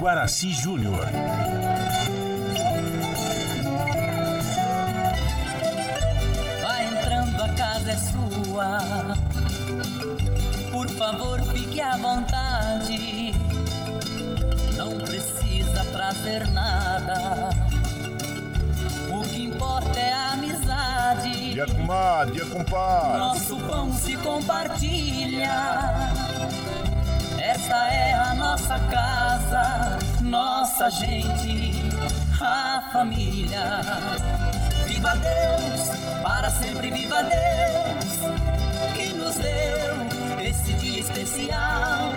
Guaraci Júnior. Vai entrando, a casa é sua. Por favor, fique à vontade. Não precisa trazer nada. O que importa é a amizade. Dia comadre, dia compadre. Nosso pão se compartilha. Esta é a nossa casa, nossa gente, a família. Viva Deus, para sempre viva Deus, que nos deu esse dia especial,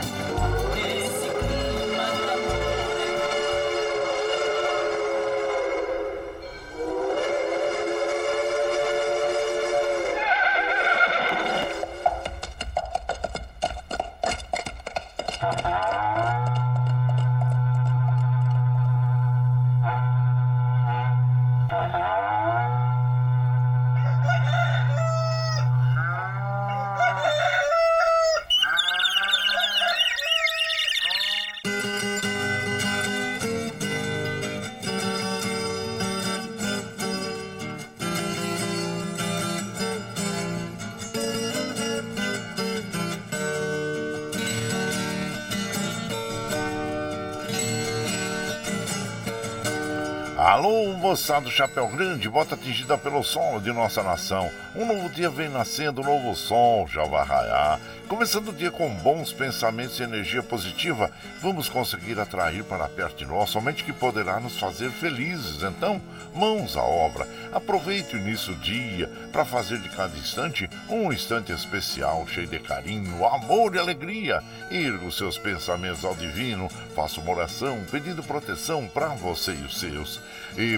moçada do Chapéu Grande, bota atingida pelo sol de nossa nação. Um novo dia vem nascendo, um novo sol já vai raiar. Começando o dia com bons pensamentos e energia positiva, vamos conseguir atrair para perto de nós somente que poderá nos fazer felizes. Então, mãos à obra. Aproveite o início do dia para fazer de cada instante um instante especial, cheio de carinho, amor e alegria. Erga os seus pensamentos ao divino, faça uma oração pedindo proteção para você e os seus. E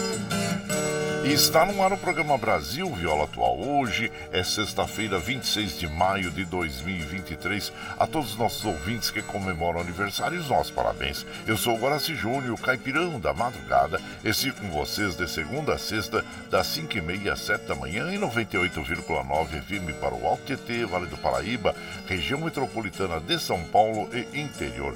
E está no ar o programa Brasil Viola Atual. Hoje é sexta-feira, 26 de maio de 2023. A todos os nossos ouvintes que comemoram aniversários, nossos parabéns. Eu sou o Guaraci Júnior, caipirão da madrugada. Estive com vocês de segunda a sexta, das 5h30 às 7 da manhã, em 98,9 FM para o Alto Tietê, Vale do Paraíba, região metropolitana de São Paulo e interior.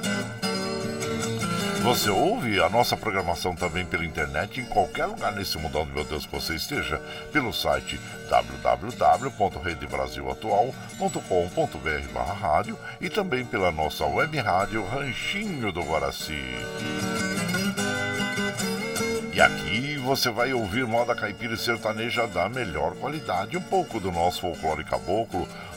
Você ouve a nossa programação também pela internet em qualquer lugar nesse mundão do meu Deus que você esteja, pelo site www.redebrasilatual.com.br barra rádio e também pela nossa web rádio Ranchinho do Guaraci. E aqui você vai ouvir moda caipira e sertaneja da melhor qualidade, um pouco do nosso folclore caboclo,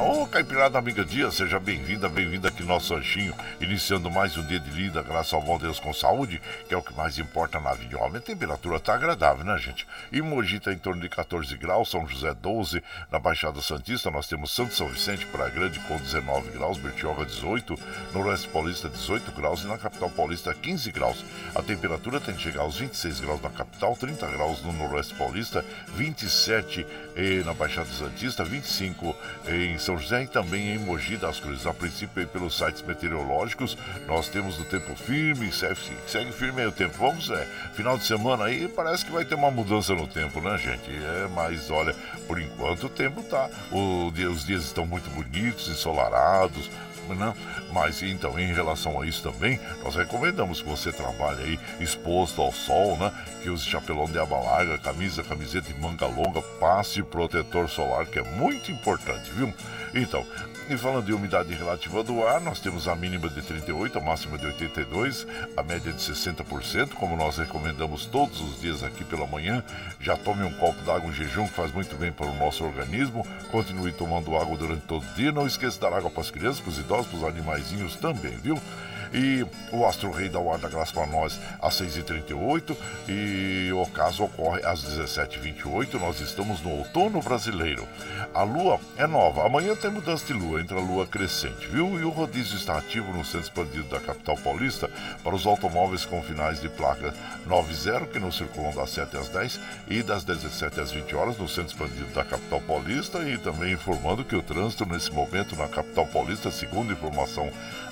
Ô, Caipirada Amiga Dia, seja bem-vinda, bem-vinda aqui no nosso ranchinho, iniciando mais um dia de lida, graças ao bom Deus com saúde, que é o que mais importa na vida. Homem, a temperatura tá agradável, né, gente? E Mogi tá em torno de 14 graus, São José 12, na Baixada Santista nós temos Santo São Vicente, Praia Grande com 19 graus, Bertioga 18, Noroeste Paulista 18 graus e na Capital Paulista 15 graus. A temperatura tem que chegar aos 26 graus na capital, 30 graus no Noroeste Paulista, 27 eh, na Baixada Santista, 25 em São José e também em Mogi das Cruzes. A princípio, pelos sites meteorológicos, nós temos o tempo firme, segue, segue firme aí o tempo. Vamos, é, final de semana aí, parece que vai ter uma mudança no tempo, né, gente? É, mas olha, por enquanto o tempo tá. O, os dias estão muito bonitos, ensolarados, né? Mas então, em relação a isso também, nós recomendamos que você trabalhe aí exposto ao sol, né? Que use chapelão de aba larga, camisa, camiseta de manga longa, passe protetor solar, que é muito importante, viu? Então, e falando de umidade relativa do ar, nós temos a mínima de 38, a máxima de 82, a média de 60%, como nós recomendamos todos os dias aqui pela manhã. Já tome um copo d'água em jejum, que faz muito bem para o nosso organismo. Continue tomando água durante todo o dia. Não esqueça de dar água para as crianças, para os idosos, para os animaizinhos também, viu? E o Astro Rei da graça para nós às 6h38 e o caso ocorre às 17h28. Nós estamos no outono brasileiro. A lua é nova. Amanhã tem mudança de lua, entre a lua crescente, viu? E o rodízio está ativo no centro expandido da capital paulista para os automóveis com finais de placa 90 que não circulam das 7 às 10 e das 17 às 20 horas no centro expandido da capital paulista e também informando que o trânsito nesse momento na capital paulista, segundo informação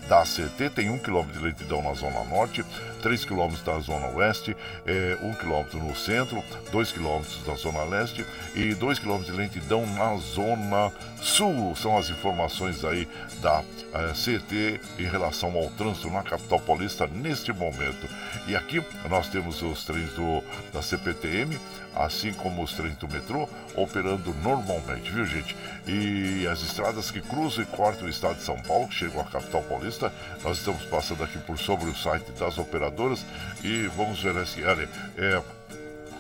da CT, tem 1 km de lentidão na zona norte, 3 km na zona oeste, é, 1 km no centro, 2 km na zona leste e 2 km de lentidão na zona sul. São as informações aí da é, CT em relação ao trânsito na capital paulista neste momento. E aqui nós temos os trens do, da CPTM assim como os trens do metrô, operando normalmente, viu gente? E as estradas que cruzam e cortam o estado de São Paulo, que chegam à capital paulista, nós estamos passando aqui por sobre o site das operadoras e vamos ver olha, é,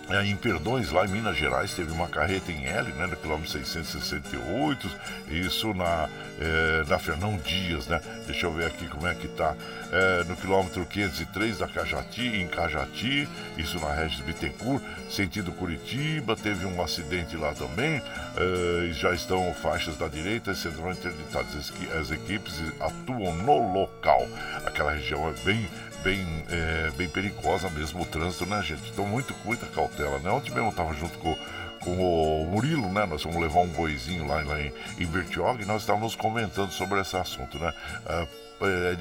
é, em Perdões, lá em Minas Gerais, teve uma carreta em L, né, no quilômetro 668, isso na, é, na Fernão Dias, né? Deixa eu ver aqui como é que tá. É, no quilômetro 503 da Cajati, em Cajati, isso na Regis Bittencourt, sentido Curitiba, teve um acidente lá também, é, já estão faixas da direita sendo interditadas. As equipes atuam no local. Aquela região é bem bem, é, bem perigosa mesmo o trânsito, né, gente? Então, muito, muita cautela, né? Ontem mesmo eu tava junto com, com o Murilo, né? Nós vamos levar um boizinho lá, lá em, em Bertioga e nós estávamos comentando sobre esse assunto, né? Ah, é,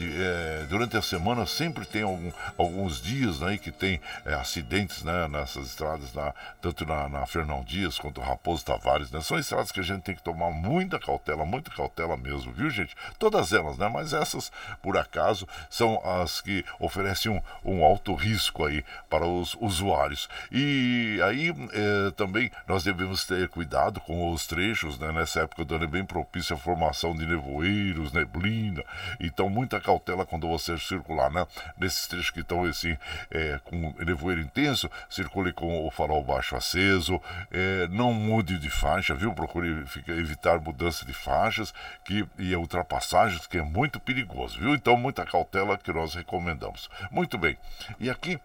é, durante a semana sempre tem algum, alguns dias né, que tem é, acidentes né, nessas estradas, na, tanto na, na, Fernão Dias quanto Raposo Tavares. Né, são estradas que a gente tem que tomar muita cautela, muita cautela mesmo, viu gente? Todas elas, né? Mas essas, por acaso, são as que oferecem um, um alto risco aí para os usuários. E aí é, também nós devemos ter cuidado com os trechos, né? Nessa época do ano é bem propícia a formação de nevoeiros, neblina. Então então, muita cautela quando você circular, né? Nesses trechos que estão assim, é, com nevoeiro intenso, circule com o farol baixo aceso, é, não mude de faixa, viu? Procure evitar mudança de faixas que, e ultrapassagens, que é muito perigoso, viu? Então, muita cautela que nós recomendamos. Muito bem. E aqui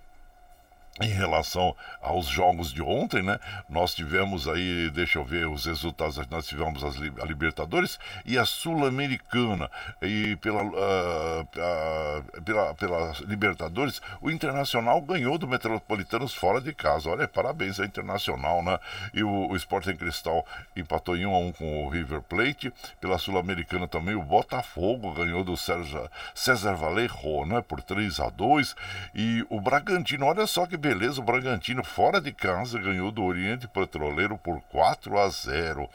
em relação aos jogos de ontem, né? Nós tivemos aí, deixa eu ver os resultados, nós tivemos as, a Libertadores e a Sul-Americana. E pela, uh, pela, pela Libertadores, o Internacional ganhou do Metropolitanos fora de casa. Olha, parabéns ao Internacional, né? E o, o Sporting Cristal empatou em 1 a 1 com o River Plate. Pela Sul-Americana também o Botafogo ganhou do César, Vallejo, né? Por 3 a 2 E o Bragantino, olha só que beleza, o Bragantino fora de casa ganhou do Oriente Petroleiro por 4 a 0.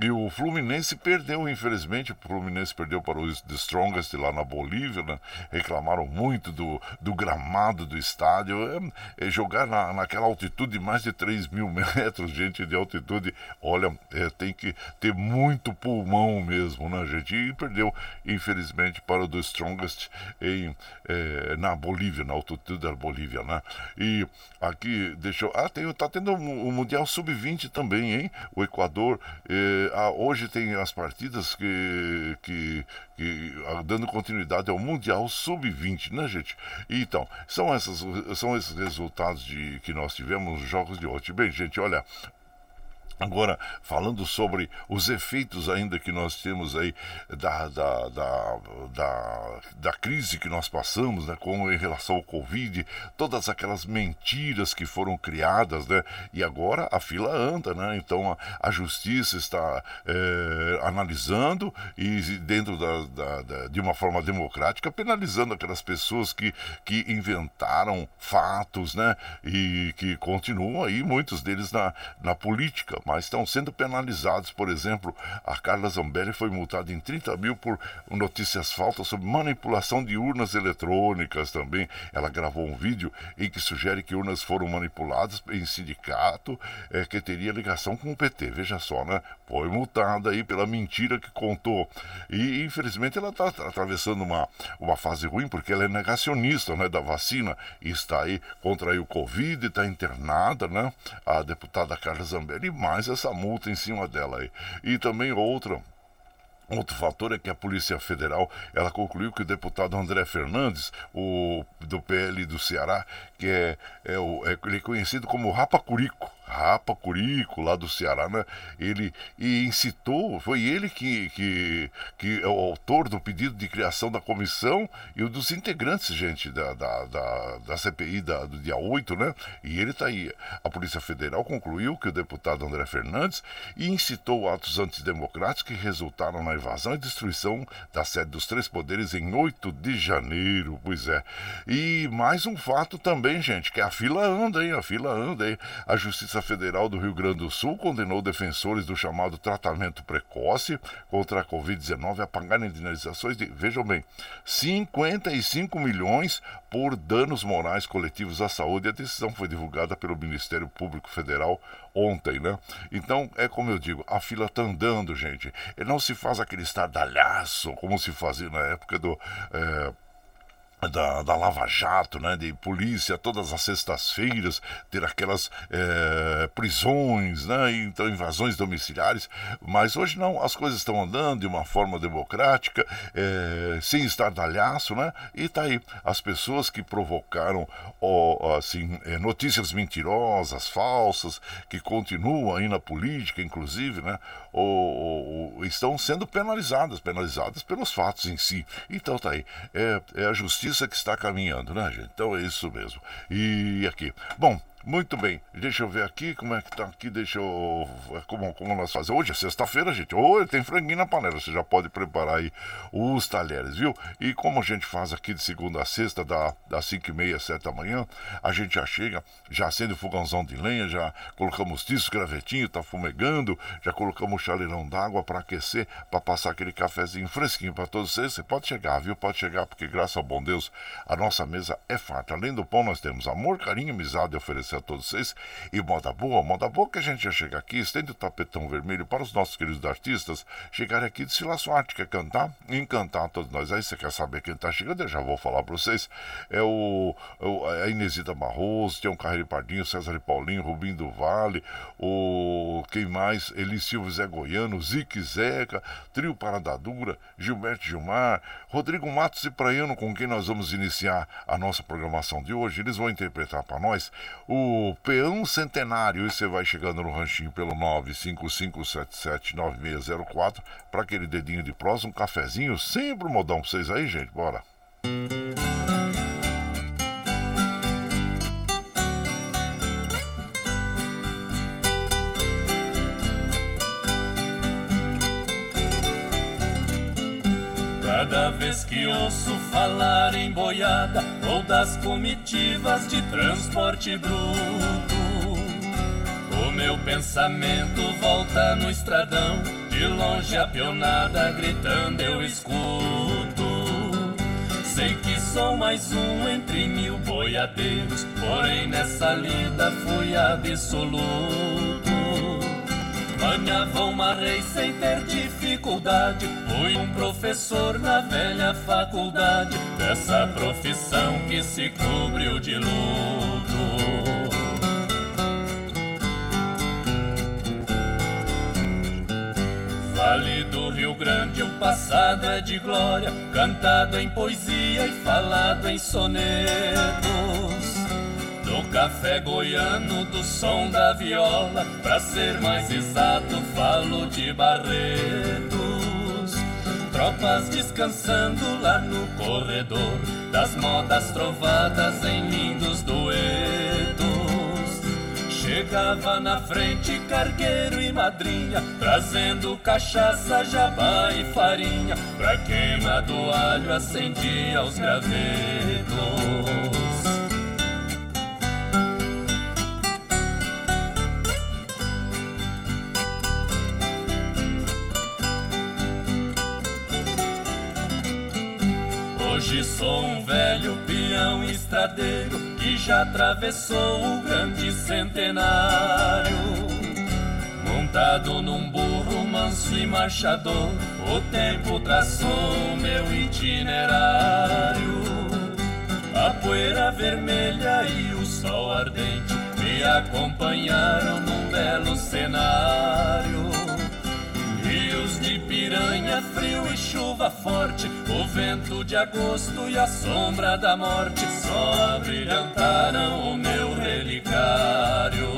E o Fluminense perdeu, infelizmente, o Fluminense perdeu para os The Strongest lá na Bolívia, né? reclamaram muito do, do gramado do estádio. É, é jogar na, naquela altitude de mais de 3 mil metros, gente, de altitude, olha, é, tem que ter muito pulmão mesmo, né, gente? E perdeu, infelizmente, para o The Strongest em, é, na Bolívia, na altitude da Bolívia, né? E aqui, deixa eu. Ah, tem, tá tendo o um, um Mundial Sub-20 também, hein? O Equador. Eh, ah, hoje tem as partidas que, que, que ah, dando continuidade ao Mundial Sub-20, né, gente? Então, são, essas, são esses resultados de, que nós tivemos nos jogos de hoje. Bem, gente, olha, Agora, falando sobre os efeitos ainda que nós temos aí da, da, da, da, da crise que nós passamos, né, como em relação ao Covid, todas aquelas mentiras que foram criadas, né, e agora a fila anda, né, então a, a justiça está é, analisando e dentro da, da, da, de uma forma democrática penalizando aquelas pessoas que, que inventaram fatos, né, e que continuam aí, muitos deles na, na política pública, mas estão sendo penalizados. Por exemplo, a Carla Zambelli foi multada em 30 mil por notícias falsas sobre manipulação de urnas eletrônicas também. Ela gravou um vídeo em que sugere que urnas foram manipuladas em sindicato é, que teria ligação com o PT. Veja só, né? Foi multada aí pela mentira que contou. E infelizmente ela está atravessando uma, uma fase ruim porque ela é negacionista né, da vacina e está aí, o Covid, está internada, né? A deputada Carla Zambelli, mais essa multa em cima dela aí. E também outra Outro fator é que a Polícia Federal ela concluiu que o deputado André Fernandes, o do PL do Ceará, que é, é, o, é ele é conhecido como Rapa Curico, Rapa Curico, lá do Ceará, né? Ele e incitou, foi ele que, que, que é o autor do pedido de criação da comissão e o dos integrantes, gente, da, da, da, da CPI da, do dia 8, né? E ele está aí. A Polícia Federal concluiu que o deputado André Fernandes incitou atos antidemocráticos que resultaram na invasão e destruição da sede dos três poderes em 8 de janeiro, pois é. E mais um fato também, gente, que a fila anda, hein? A fila anda, hein? A Justiça Federal do Rio Grande do Sul condenou defensores do chamado tratamento precoce contra a Covid-19 a pagarem indenizações de, vejam bem, 55 milhões por danos morais coletivos à saúde. A decisão foi divulgada pelo Ministério Público Federal ontem, né? Então, é como eu digo, a fila tá andando, gente. E não se faz aquele estardalhaço como se fazia na época do. É, da, da Lava Jato, né, de polícia todas as sextas-feiras, ter aquelas é, prisões, né, então invasões domiciliares, mas hoje não, as coisas estão andando de uma forma democrática, é, sem estardalhaço, né, e tá aí, as pessoas que provocaram ó, assim, é, notícias mentirosas, falsas, que continuam aí na política, inclusive, né, ou, ou, estão sendo penalizadas, penalizadas pelos fatos em si. Então tá aí, é, é a justiça que está caminhando, né, gente? Então é isso mesmo. E aqui, bom, muito bem, deixa eu ver aqui como é que tá aqui, deixa eu. Como, como nós fazemos. Hoje é sexta-feira, gente. Hoje tem franguinho na panela, você já pode preparar aí os talheres, viu? E como a gente faz aqui de segunda a sexta, da, das 5 e meia, 7 da manhã, a gente já chega, já acende o fogãozão de lenha, já colocamos tiço, gravetinho, tá fumegando, já colocamos o chaleirão d'água para aquecer, para passar aquele cafezinho fresquinho para todos vocês. Você pode chegar, viu? Pode chegar, porque graças ao bom Deus, a nossa mesa é farta. Além do pão, nós temos amor, carinho, amizade e oferecer agradecer a todos vocês. E moda boa, moda boa que a gente já chega aqui, estende o tapetão vermelho para os nossos queridos artistas chegarem aqui de arte, quer cantar? Encantar todos nós. Aí você quer saber quem está chegando? Eu já vou falar para vocês. É o, o a Inesita Barroso, um Carreiro Pardinho, César e Paulinho, Rubinho do Vale, o quem mais? Eli Silva Zé Goiano, Zique Zeca, Trio Parada Dura, Gilberto Gilmar, Rodrigo Matos e Praiano, com quem nós vamos iniciar a nossa programação de hoje. Eles vão interpretar para nós o o peão centenário. E você vai chegando no ranchinho pelo 955779604 para aquele dedinho de prosa, um cafezinho, sempre um modão pra vocês aí, gente. Bora! Cada vez que ouço falar em boiada ou das comitivas de transporte bruto, o meu pensamento volta no estradão, de longe a pionada gritando eu escuto. Sei que sou mais um entre mil boiadeiros, porém nessa lida fui absoluto. Manhava uma rei sem ter dificuldade. Fui um professor na velha faculdade. Dessa profissão que se cobriu de luto. Vale do Rio Grande, o passado é de glória, cantado em poesia e falado em sonetos do café goiano, do som da viola, pra ser mais exato, falo de Barretos. Tropas descansando lá no corredor, das modas trovadas em lindos duetos. Chegava na frente cargueiro e madrinha, trazendo cachaça, jabá e farinha, pra queima do alho acendia os gravetos. Hoje sou um velho peão estradeiro que já atravessou o grande centenário. Montado num burro manso e marchador, o tempo traçou meu itinerário. A poeira vermelha e o sol ardente me acompanharam num belo cenário de piranha, frio e chuva forte, o vento de agosto e a sombra da morte só brilhantaram o meu relicário.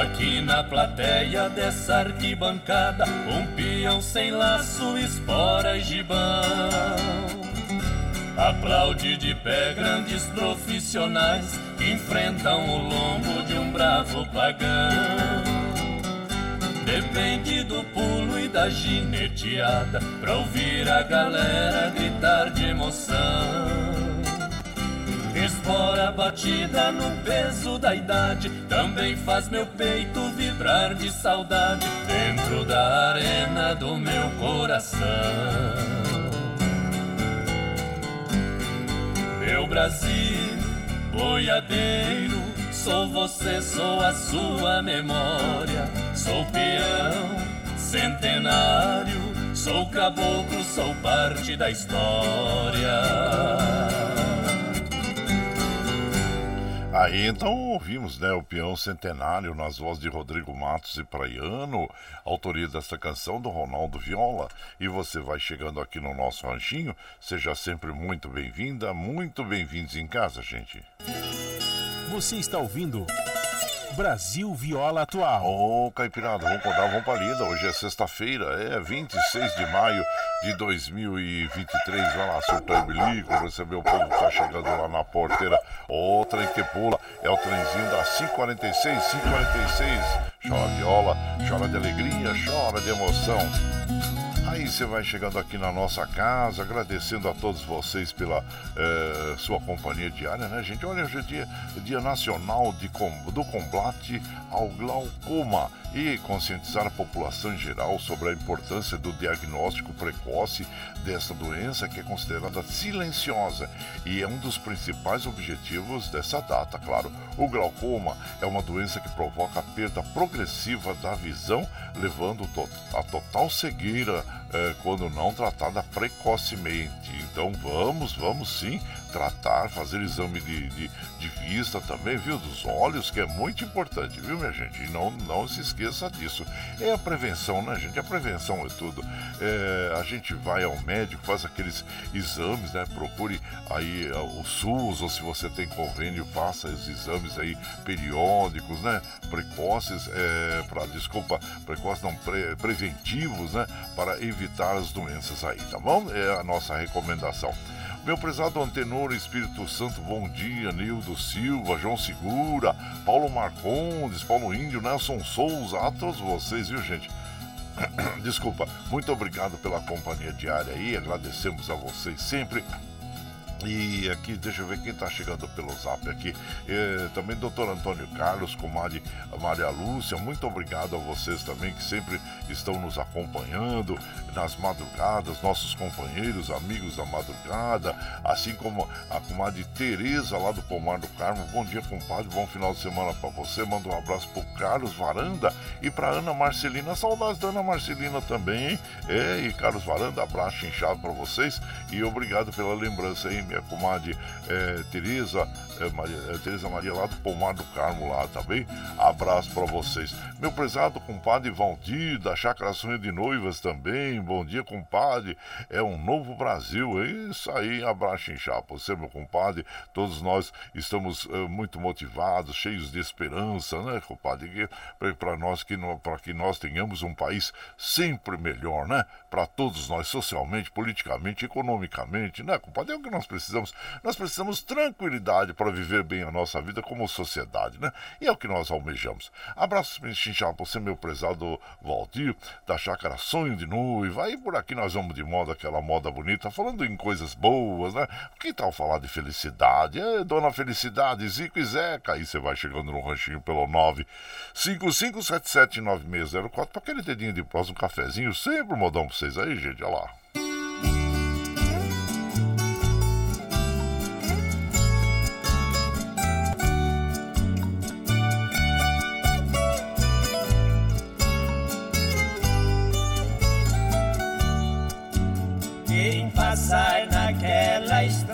Aqui na plateia dessa arquibancada, um peão sem laço, espora e gibão. Aplaude de pé grandes profissionais que enfrentam o lombo de um bravo pagão. Depende do pulo e da gineteada pra ouvir a galera gritar de emoção. Espora batida no peso da idade também faz meu peito vibrar de saudade dentro da arena do meu coração. Meu Brasil, boiadeiro, sou você, sou a sua memória. Sou peão, centenário, sou caboclo, sou parte da história. Aí então ouvimos né, o peão centenário nas vozes de Rodrigo Matos e Praiano, autoria desta canção do Ronaldo Viola. E você vai chegando aqui no nosso ranchinho, seja sempre muito bem-vinda, muito bem-vindos em casa, gente. Você está ouvindo Brasil Viola Atual. Ô, oh, Caipirada, vamos acordar, vamos pra lida. Hoje é sexta-feira, é 26 de maio de 2023. Vai lá, surtar o bilico, receber o povo que tá chegando lá na porteira. Ô, trem que pula, é o trenzinho da 546, 546. Chora viola, chora de alegria, chora de emoção. Aí você vai chegando aqui na nossa casa, agradecendo a todos vocês pela eh, sua companhia diária, né, gente? Olha, hoje é dia, dia nacional de, do combate ao glaucoma e conscientizar a população em geral sobre a importância do diagnóstico precoce desta doença que é considerada silenciosa e é um dos principais objetivos dessa data, claro. O glaucoma é uma doença que provoca a perda progressiva da visão, levando a total cegueira eh, quando não tratada precocemente. Então vamos, vamos sim tratar, fazer exame de, de, de, vista também, viu? Dos olhos, que é muito importante, viu, minha gente? E não, não se esqueça disso. É a prevenção, né, gente? A prevenção é tudo. É, a gente vai ao médico, faz aqueles exames, né? Procure aí é, o SUS, ou se você tem convênio, faça os exames aí periódicos, né? Precoces, é, para desculpa, precoces não, pre, preventivos, né? Para evitar as doenças aí, tá bom? É a nossa recomendação. Meu prezado Antenor Espírito Santo, bom dia. Nildo Silva, João Segura, Paulo Marcondes, Paulo Índio, Nelson Souza, a todos vocês, viu, gente? Desculpa, muito obrigado pela companhia diária aí, agradecemos a vocês sempre. E aqui, deixa eu ver quem está chegando pelo zap aqui. Também doutor Antônio Carlos, comadre Maria Lúcia, muito obrigado a vocês também que sempre estão nos acompanhando nas madrugadas, nossos companheiros, amigos da madrugada, assim como a comadre Tereza lá do Pomar do Carmo. Bom dia, compadre, bom final de semana para você. Manda um abraço pro Carlos Varanda e para Ana Marcelina. Saudades da Ana Marcelina também, hein? É, e Carlos Varanda, abraço inchado para vocês e obrigado pela lembrança aí minha comadre é, Tereza, é, Maria, é, Maria lá do Pomar do Carmo lá também. Abraço para vocês. Meu prezado compadre Valdir, da Chácara Sonho de Noivas também. Bom dia, compadre. É um novo Brasil. É isso aí, abraço em chapa. Você, meu compadre, todos nós estamos é, muito motivados, cheios de esperança, né, compadre? Para nós que para que nós tenhamos um país sempre melhor, né? Para todos nós, socialmente, politicamente, economicamente, né, compadre? É o que nós precisamos precisamos? Nós precisamos tranquilidade para viver bem a nossa vida como sociedade, né? E é o que nós almejamos. Abraço chinchado para você, meu prezado Valdir, da chácara Sonho de Noiva. Aí por aqui nós vamos de moda, aquela moda bonita, falando em coisas boas, né? Que tal falar de felicidade? É, dona Felicidade, Zico e Zeca. Aí você vai chegando no ranchinho pelo 955779604 para aquele dedinho de um cafezinho, sempre um modão para vocês aí, gente. Olha lá. Passar naquela estrada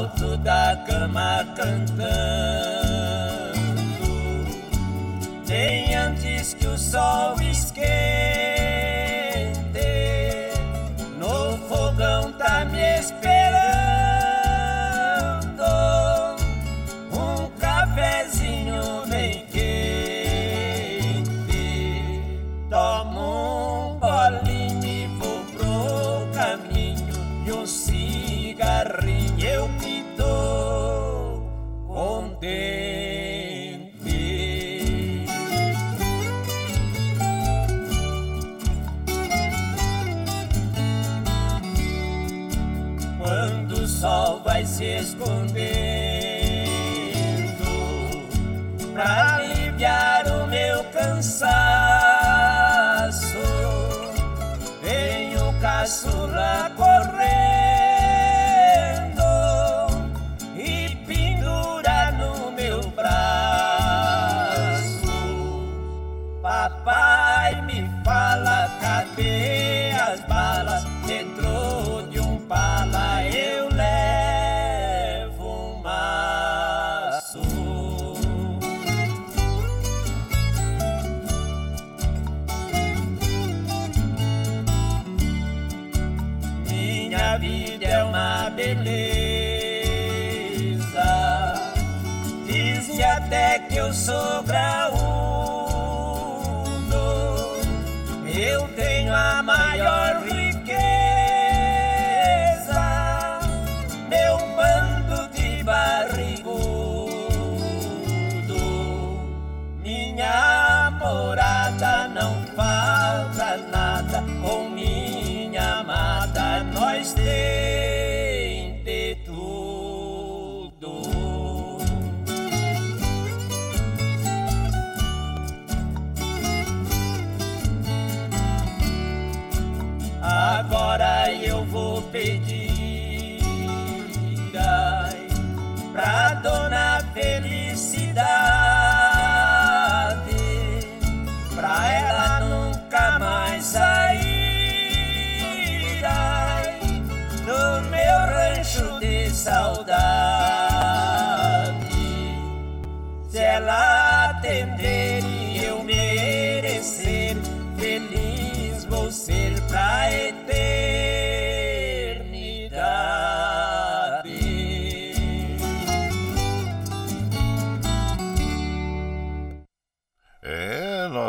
Salto da cama cantando, bem antes que o sol esquente.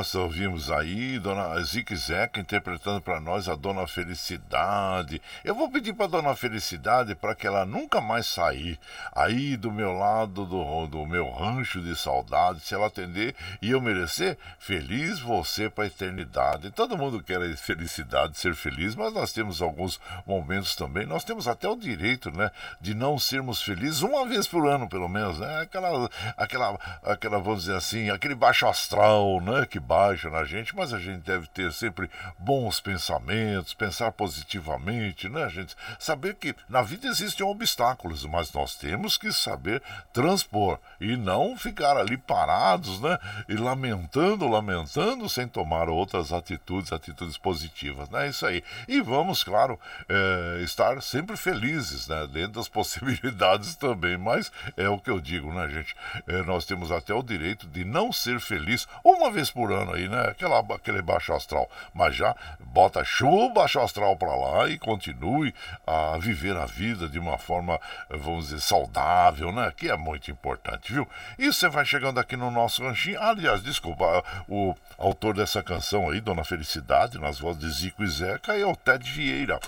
Nós ouvimos aí Dona Zique Zeca interpretando para nós a Dona Felicidade. Eu vou pedir para Dona Felicidade para que ela nunca mais sair aí do meu lado do, do meu rancho de saudade. Se ela atender e eu merecer, feliz você para a eternidade. Todo mundo quer a felicidade, ser feliz, mas nós temos alguns momentos também. Nós temos até o direito, né, de não sermos felizes uma vez por ano, pelo menos, né? Aquela, aquela, aquela, vamos dizer assim, aquele baixo astral, né, que baixa na gente, mas a gente deve ter sempre bons pensamentos, pensar positivamente, né, gente? Saber que na vida existem obstáculos, mas nós temos que saber transpor e não ficar ali parados, né? E lamentando, lamentando, sem tomar outras atitudes, atitudes positivas, né? Isso aí. E vamos, claro, é, estar sempre felizes, né? Dentro das possibilidades também, mas é o que eu digo, né, gente? É, nós temos até o direito de não ser feliz uma vez por ano aí, né? Aquela, aquele baixo astral. Mas já bota chuva baixo astral para lá e continue a viver a vida de uma forma, vamos dizer, saudável, né? Que é muito importante, viu? E você vai chegando aqui no nosso ranchinho. Aliás, desculpa, o autor dessa canção aí, Dona Felicidade, nas vozes de Zico e Zeca, é o Ted Vieira.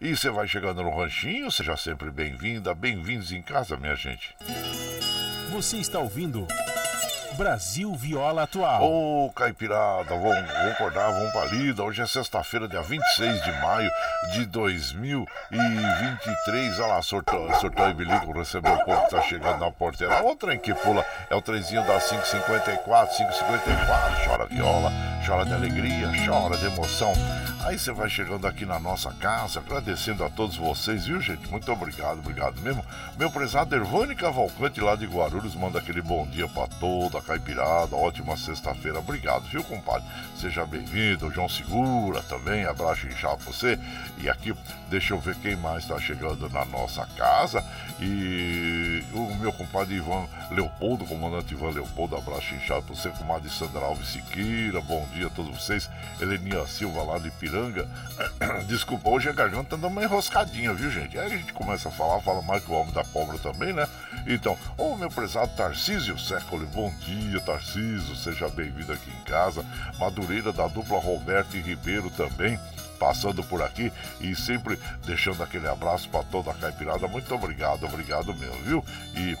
E você vai chegando no ranchinho, seja sempre bem-vinda, bem-vindos em casa, minha gente. Você está ouvindo. Brasil Viola Atual. Ô, oh, Caipirada, vamos, vamos vamos pra lida. Hoje é sexta-feira, dia 26 de maio de 2023. Olha lá, sortou, sortou e bilico, recebeu o povo que tá chegando na porteira. O trem que pula é o trenzinho da 554, 554. Chora viola, chora de alegria, chora de emoção. Aí você vai chegando aqui na nossa casa, agradecendo a todos vocês, viu, gente? Muito obrigado, obrigado mesmo. Meu prezado Ervani Cavalcante lá de Guarulhos manda aquele bom dia pra toda a caipirada. Ótima sexta-feira. Obrigado, viu, compadre? Seja bem-vindo. João Segura também. Abraço inchado pra você. E aqui, deixa eu ver quem mais tá chegando na nossa casa. E o meu compadre Ivan Leopoldo, comandante Ivan Leopoldo. Abraço inchado pra você, comadre Sandra Alves Siqueira. Bom dia a todos vocês. Eleninha Silva lá de Piranga. Desculpa, hoje a garganta tá dando uma enroscadinha, viu, gente? Aí a gente começa a falar, fala mais que o homem da cobra também, né? Então, ô meu prezado Tarcísio Século, bom dia Tarciso. Seja bem-vindo aqui em casa. Madureira da dupla Roberto e Ribeiro também passando por aqui e sempre deixando aquele abraço para toda a caipirada. Muito obrigado, obrigado mesmo, viu? E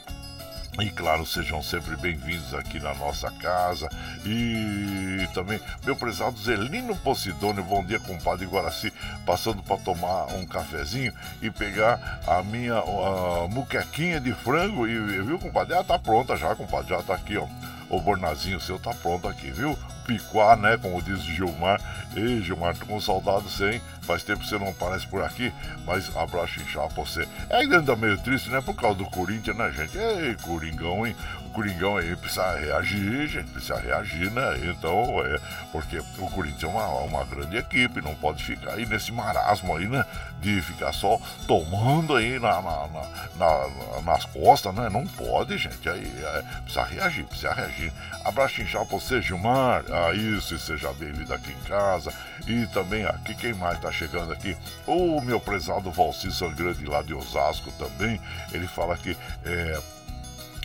e claro, sejam sempre bem-vindos aqui na nossa casa. E também, meu prezado Zelino Posidônio, bom dia, compadre Guaraci, passando para tomar um cafezinho e pegar a minha a muquequinha de frango. E viu, compadre? Ah, tá pronta já, compadre, já tá aqui, ó. O bornazinho seu tá pronto aqui, viu? Picuar, né? Como diz Gilmar. Ei, Gilmar, tô com saudade hein? Faz tempo que você não aparece por aqui, mas abraço inchado pra você. É ainda meio triste, né? Por causa do Corinthians, né, gente? Ei, Coringão, hein? O Coringão aí precisa reagir, gente. Precisa reagir, né? Então, é. Porque o Corinthians é uma, uma grande equipe, não pode ficar aí nesse marasmo aí, né? De ficar só tomando aí na, na, na, na nas costas, né? Não pode, gente. Aí é, precisa reagir, precisa reagir. Abraço inchado pra você, Gilmar. Ah, isso, e seja bem-vindo aqui em casa. E também aqui, quem mais tá chegando aqui? O meu prezado Valci Sangrande lá de Osasco também. Ele fala que é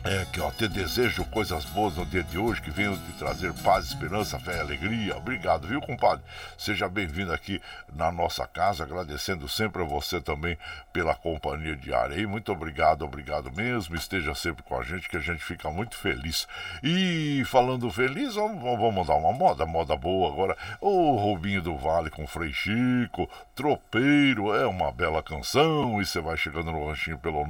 é, que ó, te desejo coisas boas no dia de hoje, que venham de trazer paz, esperança, fé e alegria. Obrigado, viu, compadre? Seja bem-vindo aqui na nossa casa, agradecendo sempre a você também pela companhia diária. E muito obrigado, obrigado mesmo. Esteja sempre com a gente, que a gente fica muito feliz. E falando feliz, vamos, dar uma moda, moda boa agora. O Rubinho do Vale com Frei Chico, Tropeiro, é uma bela canção. E você vai chegando no ranchinho pelo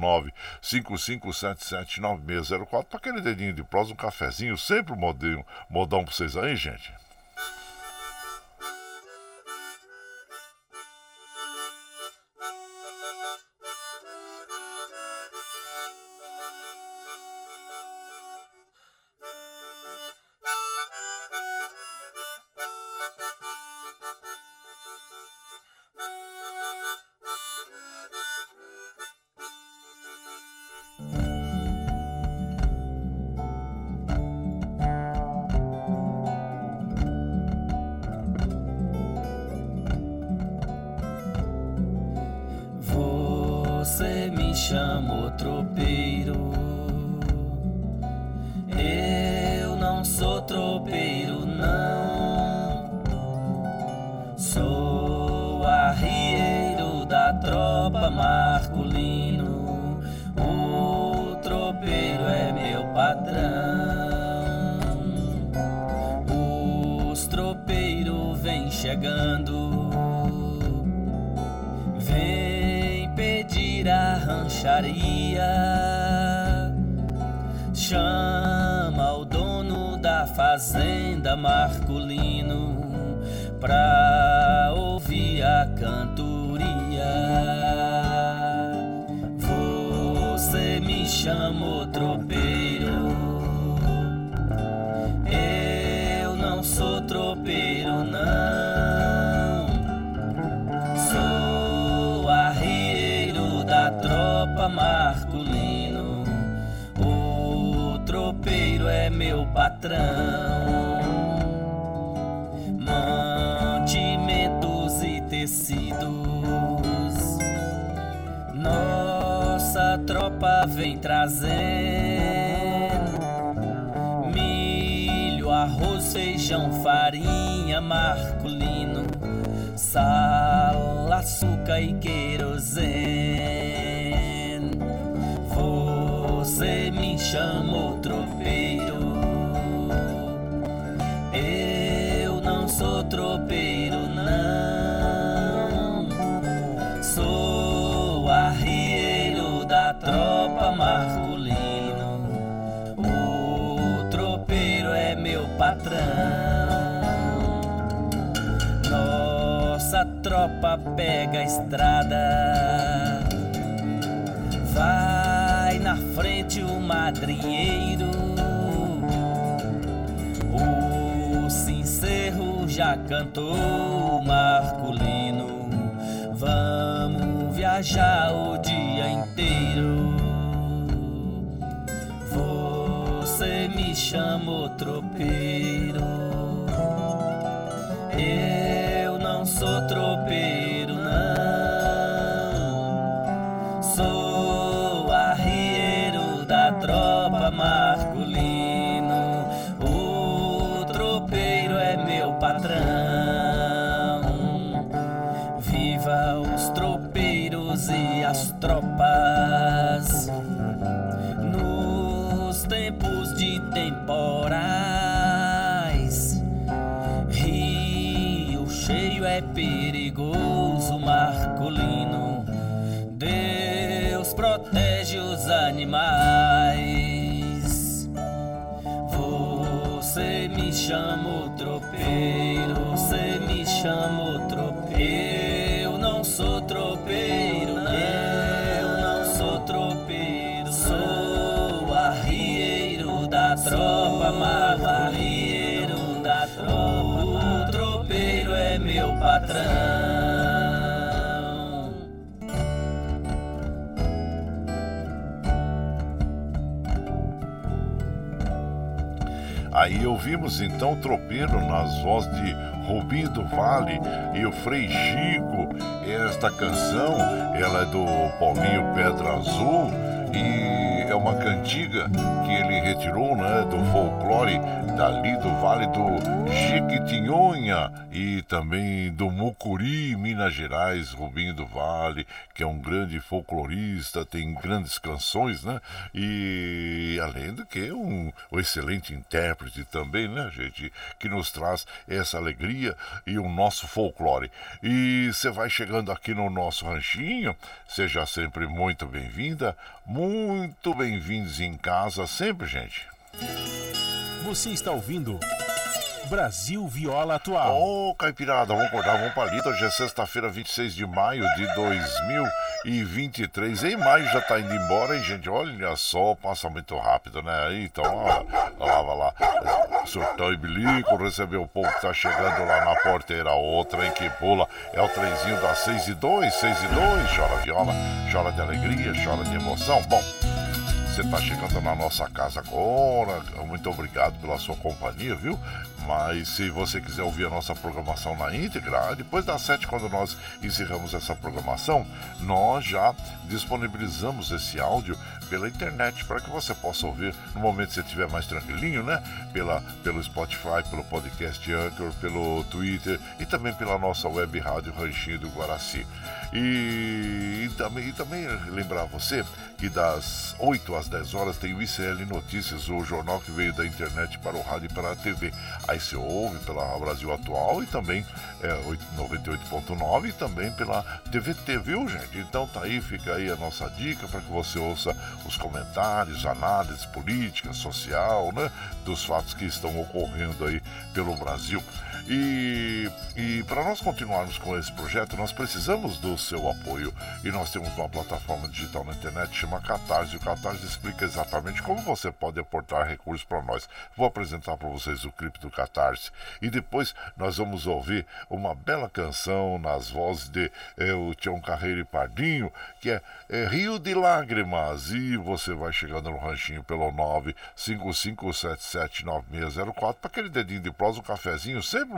9557796 04 para aquele dedinho de prosa, um cafezinho, sempre modão, modão para vocês aí, gente. chamo tropeiro. Marculino pra ouvir a cantoria. Você me chamou tropeiro. Eu não sou tropeiro, não. Sou arrieiro da tropa Marculino. O tropeiro é meu patrão. Tropa vem trazendo milho, arroz, feijão, farinha, marculino, sal, açúcar e querosene. Você me chamou pega a estrada. Vai na frente o madrinheiro. O sincero já cantou Marculino. Vamos viajar o dia inteiro. Você me chamou tropeiro. Aí ouvimos então o tropeiro nas vozes de Rubinho do Vale e o Frei Chico. Esta canção, ela é do Paulinho Pedra Azul e é uma cantiga que ele retirou né, do folclore dali do Vale do Jequitinhonha e também do Mucuri, Minas Gerais, Rubinho do Vale, que é um grande folclorista, tem grandes canções, né? E além do que um, um excelente intérprete também, né, gente, que nos traz essa alegria e o nosso folclore. E você vai chegando aqui no nosso ranchinho, seja sempre muito bem-vinda, muito bem-vindos em casa sempre, gente. Você está ouvindo Brasil Viola Atual. Ô, oh, Caipirada, vamos acordar, vamos palito. Hoje é sexta-feira, 26 de maio de 2023. Em maio já tá indo embora, hein, gente? Olha só, passa muito rápido, né? Então, ó, lá, lá, lá. Surtão e bilico, recebeu o povo que tá chegando lá na porteira. Outra, hein, que pula. É o trenzinho das 6 e 2, 6 e 2. Chora viola, chora de alegria, chora de emoção. Bom você está chegando na nossa casa agora. Muito obrigado pela sua companhia, viu? Mas se você quiser ouvir a nossa programação na íntegra, depois das sete, quando nós encerramos essa programação, nós já disponibilizamos esse áudio pela internet para que você possa ouvir no momento que você estiver mais tranquilinho, né? Pela, pelo Spotify, pelo podcast Anchor, pelo Twitter e também pela nossa web rádio Ranchinho do Guaraci. E, e, também, e também lembrar você que das 8 às 10 horas tem o ICL Notícias, o jornal que veio da internet para o rádio e para a TV. Aí você ouve pela Brasil Atual e também é, 98.9 e também pela TVT, viu gente? Então tá aí, fica aí a nossa dica para que você ouça os comentários, análises política, social, né? Dos fatos que estão ocorrendo aí pelo Brasil. E, e para nós continuarmos com esse projeto, nós precisamos do seu apoio. E nós temos uma plataforma digital na internet chama Catarse. O Catarse explica exatamente como você pode aportar recursos para nós. Vou apresentar para vocês o clipe do Catarse. E depois nós vamos ouvir uma bela canção nas vozes de é, o Tião Carreiro e Pardinho, que é, é Rio de Lágrimas. E você vai chegando no ranchinho pelo 955779604 para aquele dedinho de prosa, um cafezinho, sempre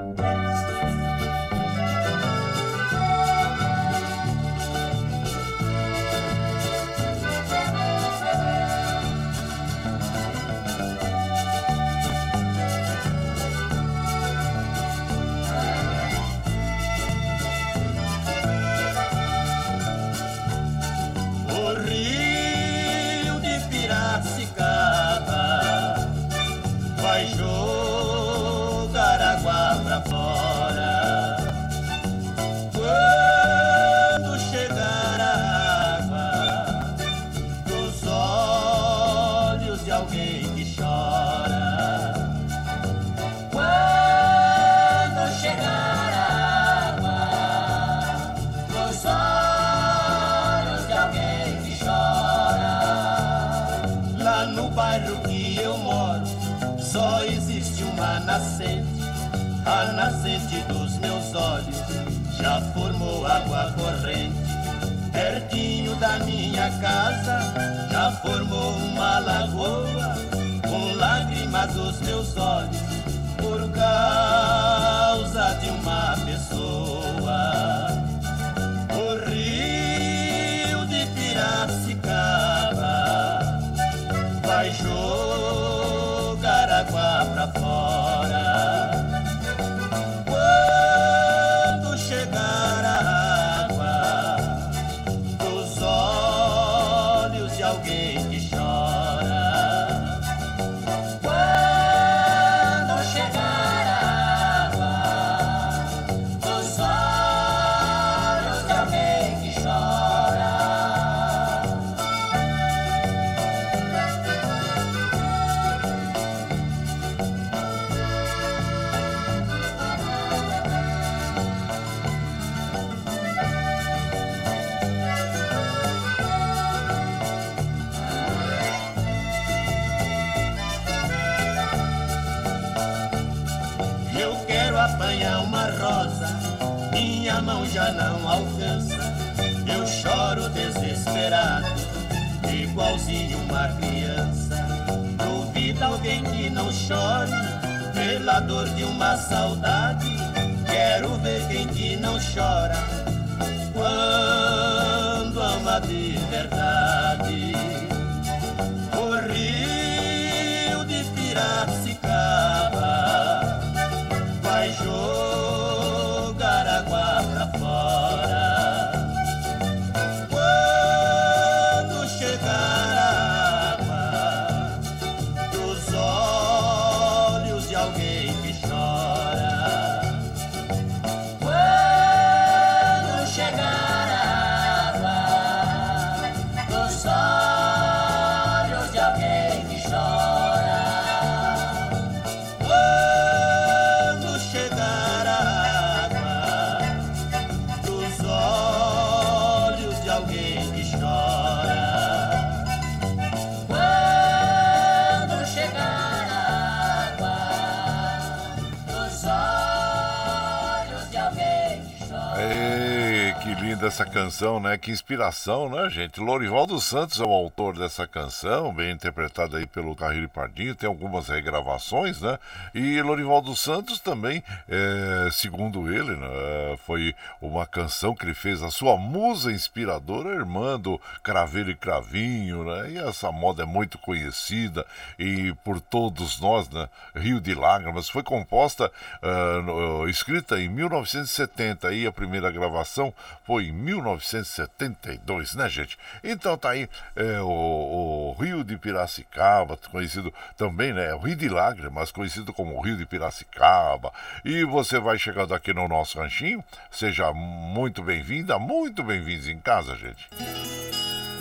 Canção, né? Que inspiração, né, gente? Lorivaldo Santos é o autor dessa canção, bem interpretada aí pelo Carrilho Pardinho, tem algumas regravações, né? E Lorivaldo Santos também, é, segundo ele, né, foi uma canção que ele fez, a sua musa inspiradora, irmã do Craveiro e Cravinho, né? E essa moda é muito conhecida e por todos nós, né? Rio de Lágrimas, foi composta, uh, escrita em 1970, e a primeira gravação foi em 1972, né, gente? Então tá aí é, o, o, Rio de Piracicaba, conhecido também, né? O Rio de Lágrimas, conhecido como Rio de Piracicaba. E você vai chegando aqui no nosso ranchinho, seja muito bem-vinda, muito bem-vindos em casa, gente.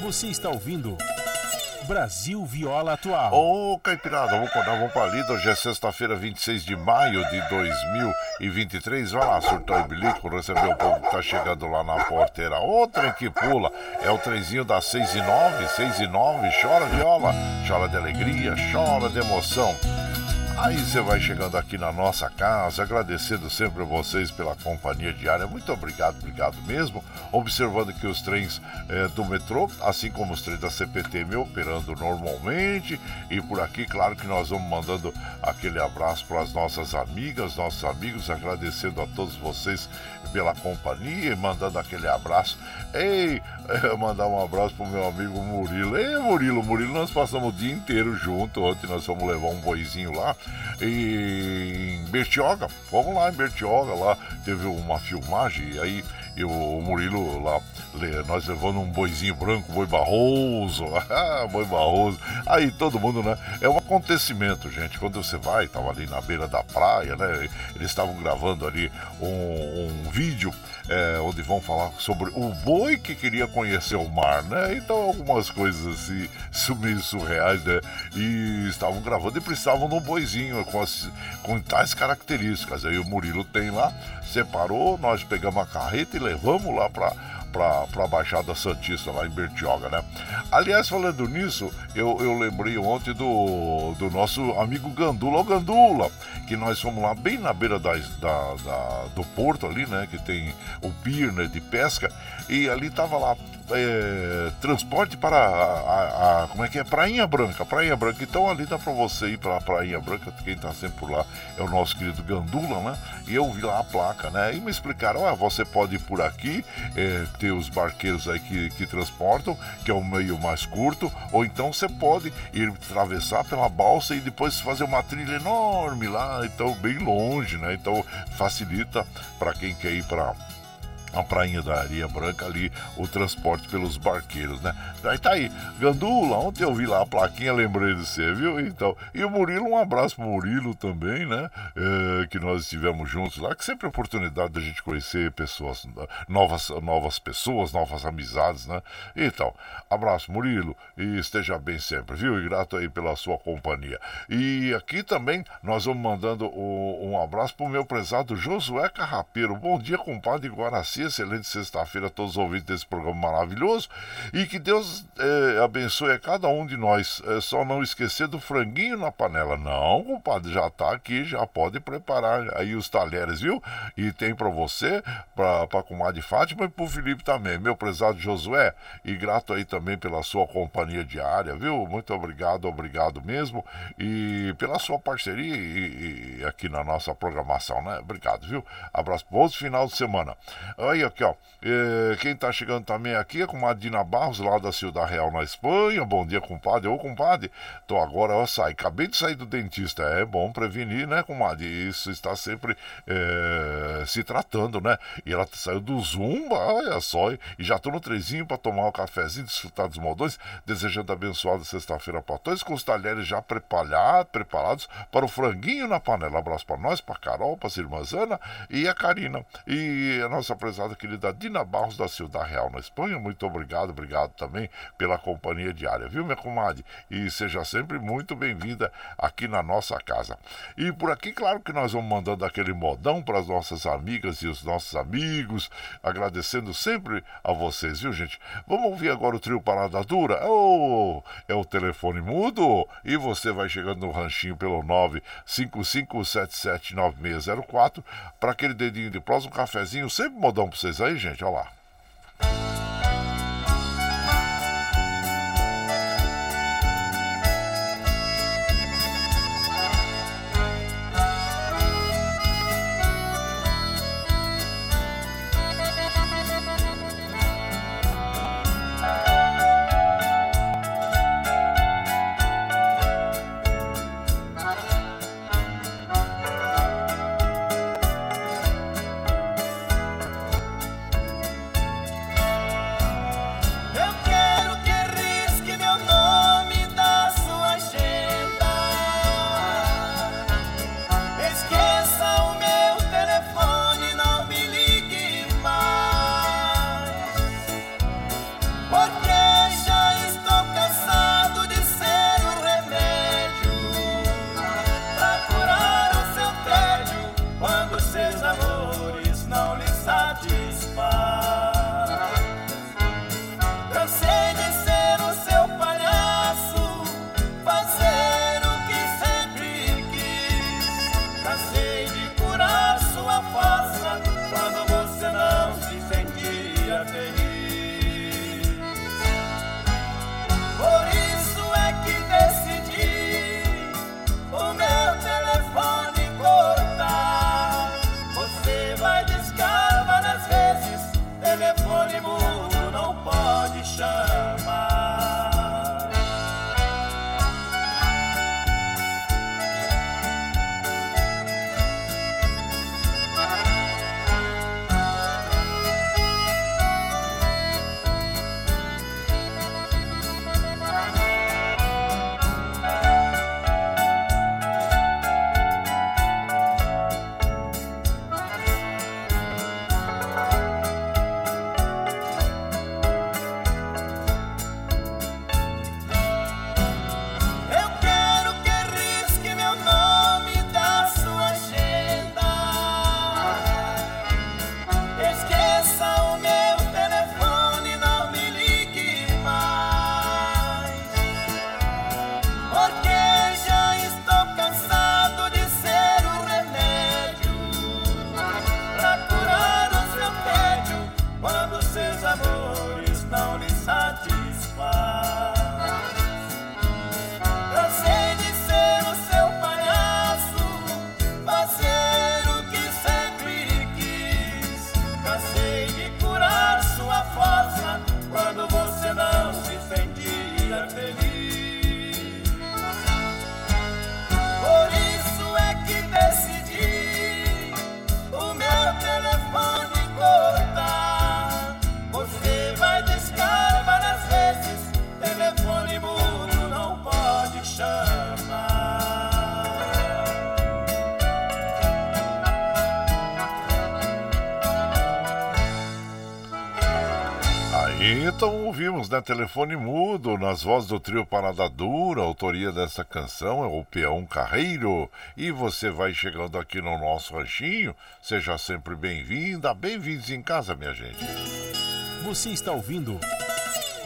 Você está ouvindo. Brasil Viola Atual. Ô, Caipirada, vamos acordar, vamos pra lida. Hoje é sexta-feira, 26 de maio de 2023. Vai lá, surtar e bilico, receber o povo que tá chegando lá na porteira. Outra que pula é o trenzinho das 6 e 9, 6 e 9. Chora viola, chora de alegria, chora de emoção. Aí você vai chegando aqui na nossa casa, agradecendo sempre a vocês pela companhia diária. Muito obrigado, obrigado mesmo. Observando que os trens é, do metrô, assim como os trens da CPTM, operando normalmente. E por aqui, claro que nós vamos mandando aquele abraço para as nossas amigas, nossos amigos, agradecendo a todos vocês pela companhia mandando aquele abraço. Ei, mandar um abraço pro meu amigo Murilo. Ei, Murilo, Murilo, nós passamos o dia inteiro junto. Ontem nós fomos levar um boizinho lá em Bertioga. Vamos lá em Bertioga, lá teve uma filmagem aí e o Murilo lá, nós levando um boizinho branco, boi barroso, boi barroso. Aí todo mundo, né? É um acontecimento, gente. Quando você vai, tava ali na beira da praia, né? Eles estavam gravando ali um, um vídeo é, onde vão falar sobre o boi que queria conhecer o mar, né? Então algumas coisas assim, meio surreais, né? E estavam gravando e precisavam de um boizinho com, as, com tais características. Aí o Murilo tem lá, separou, nós pegamos a carreta e levamos lá para para a Baixada Santista, lá em Bertioga, né? Aliás, falando nisso, eu, eu lembrei ontem do, do nosso amigo Gandula, o Gandula, que nós fomos lá bem na beira da, da, da do porto ali, né? Que tem o pier né, de pesca, e ali tava lá é, transporte para a, a, a, como é que é? Prainha Branca, Prainha Branca. Então ali dá para você ir para a Prainha Branca, quem está sempre por lá é o nosso querido Gandula, né? E eu vi lá a placa, né? E me explicaram, ah, você pode ir por aqui, é, ter os barqueiros aí que, que transportam, que é o meio mais curto, ou então você pode ir atravessar pela balsa e depois fazer uma trilha enorme lá, então bem longe, né? Então facilita para quem quer ir para a prainha da Areia Branca ali, o transporte pelos barqueiros, né? Aí tá aí, Gandula, ontem eu vi lá a plaquinha, lembrei de você, viu? Então, e o Murilo, um abraço pro Murilo também, né? É, que nós estivemos juntos lá, que sempre é oportunidade da gente conhecer pessoas, novas, novas pessoas, novas amizades, né? Então, abraço, Murilo, e esteja bem sempre, viu? E grato aí pela sua companhia. E aqui também nós vamos mandando um, um abraço pro meu prezado Josué Carrapeiro. Bom dia, compadre Guaraci excelente sexta-feira a todos os ouvintes desse programa maravilhoso e que Deus é, abençoe a cada um de nós. É só não esquecer do franguinho na panela. Não, compadre, já tá aqui, já pode preparar aí os talheres, viu? E tem para você, para a comadre Fátima e para o Felipe também. Meu prezado Josué, e grato aí também pela sua companhia diária, viu? Muito obrigado, obrigado mesmo. E pela sua parceria e, e aqui na nossa programação, né? Obrigado, viu? Abraço, bom final de semana. Aí, aqui, ó. É, quem tá chegando também aqui é com a Dina Barros, lá da Ciudad Real, na Espanha. Bom dia, compadre. Ô, compadre, tô agora, ó, sai. Acabei de sair do dentista. É bom prevenir, né, comadre? Isso está sempre é, se tratando, né? E ela saiu do Zumba, olha só. E já tô no trezinho para tomar o um cafezinho, desfrutar dos modões. Desejando abençoada sexta-feira para todos, com os talheres já preparados, para o franguinho na panela. Abraço para nós, para Carol, para a irmã Ana e a Karina. E a nossa prezada querida Dina Barros da Ciudad Real, na Espanha. Muito obrigado, obrigado também pela companhia diária, viu, minha comadre? E seja sempre muito bem-vinda aqui na nossa casa. E por aqui, claro que nós vamos mandando aquele modão para as nossas amigas e os nossos amigos, agradecendo sempre a vocês, viu, gente? Vamos ouvir agora o trio Parada Dura? Oh, é o telefone mudo e você vai chegando no ranchinho pelo 955779604 para aquele dedinho de prosa, um cafezinho, sempre modão modão pra vocês aí, gente, olha lá. Ouvimos, né? Telefone mudo, nas vozes do trio Parada Dura, a autoria dessa canção é o Peão Carreiro. E você vai chegando aqui no nosso ranchinho, seja sempre bem-vinda, bem-vindos em casa, minha gente. Você está ouvindo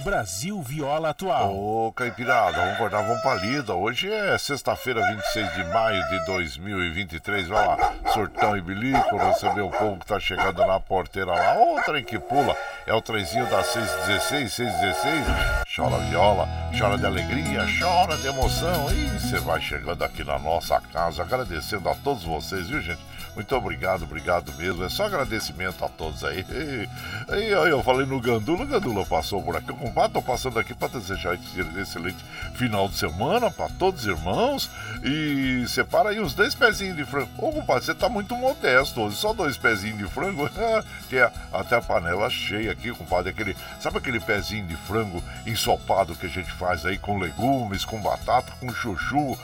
Brasil Viola Atual. Ô, Caipirada, vamos cortar, vamos pra lida. Hoje é sexta-feira, 26 de maio de 2023. Vai lá, surtão e bilico, receber o povo que tá chegando na porteira lá. Ô, trem que pula. É o trenzinho das 616, 616. Chora viola, chora de alegria, chora de emoção. E você vai chegando aqui na nossa casa, agradecendo a todos vocês, viu, gente? Muito obrigado, obrigado mesmo. É só agradecimento a todos aí. E, eu falei no Gandula, o Gandula passou por aqui. Compadre, tô passando aqui para desejar esse excelente final de semana para todos os irmãos. E separa aí uns dois pezinhos de frango. Ô, compadre, você tá muito modesto hoje. Só dois pezinhos de frango. Tem até a panela cheia aqui, compadre. Aquele, sabe aquele pezinho de frango ensopado que a gente faz aí com legumes, com batata, com chuchu,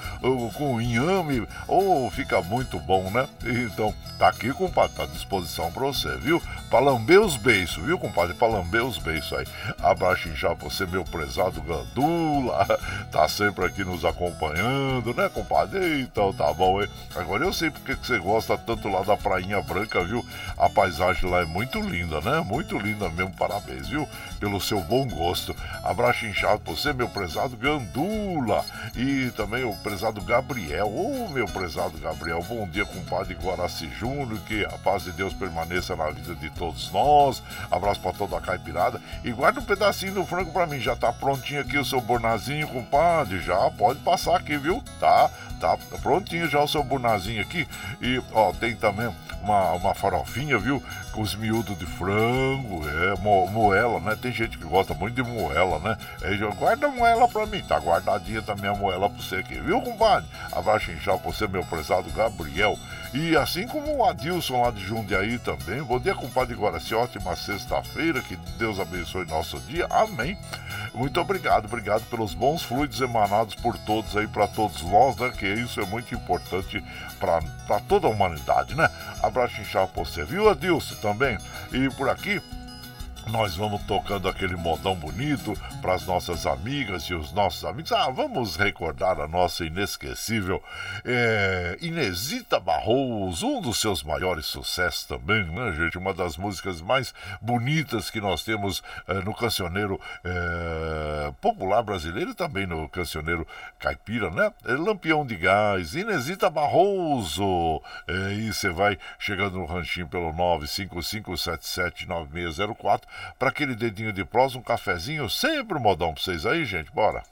com inhame? Ô, oh, fica muito bom, né? Então, então, tá aqui, compadre, tá à disposição pra você, viu? Pra lamber os beiços, viu, compadre? Pra lamber os beiços aí. Abraço já você, meu prezado Gandula. Tá sempre aqui nos acompanhando, né, compadre? Então tá bom, hein? Agora eu sei porque que você gosta tanto lá da Prainha Branca, viu? A paisagem lá é muito linda, né? Muito linda mesmo, parabéns, viu? Pelo seu bom gosto. Abraço inchado pra você, meu prezado Gandula. E também o prezado Gabriel. Ô, oh, meu prezado Gabriel, bom dia, compadre Guaraci Júnior. Que a paz de Deus permaneça na vida de todos nós. Abraço pra toda a caipirada. E guarda um pedacinho do frango pra mim. Já tá prontinho aqui o seu bornazinho, compadre. Já pode passar aqui, viu? Tá, tá prontinho já o seu bornazinho aqui. E, ó, tem também uma, uma farofinha, viu? Com os miúdos de frango, é, mo, moela, né? Tem gente que gosta muito de moela, né? É, guarda a moela pra mim, tá guardadinha também a moela pra você aqui, viu, compadre? Abraço inchado pra você, meu prezado Gabriel. E assim como o Adilson lá de Jundiaí também. Bom dia, compadre Guaraci. Ótima sexta-feira. Que Deus abençoe nosso dia. Amém. Muito obrigado, obrigado pelos bons fluidos emanados por todos aí, para todos nós, né? Que isso é muito importante para toda a humanidade, né? Abraço inchado pra você, viu, Adilson, também? E por aqui, nós vamos tocando aquele modão bonito para as nossas amigas e os nossos amigos. Ah, vamos recordar a nossa inesquecível é, Inesita Barroso, um dos seus maiores sucessos também, né, gente? Uma das músicas mais bonitas que nós temos é, no cancioneiro é, popular brasileiro e também no cancioneiro caipira, né? Lampião de Gás, Inesita Barroso. É, e você vai chegando no ranchinho pelo 955779604 para aquele dedinho de prosa, um cafezinho, sempre um modão para vocês aí, gente. Bora!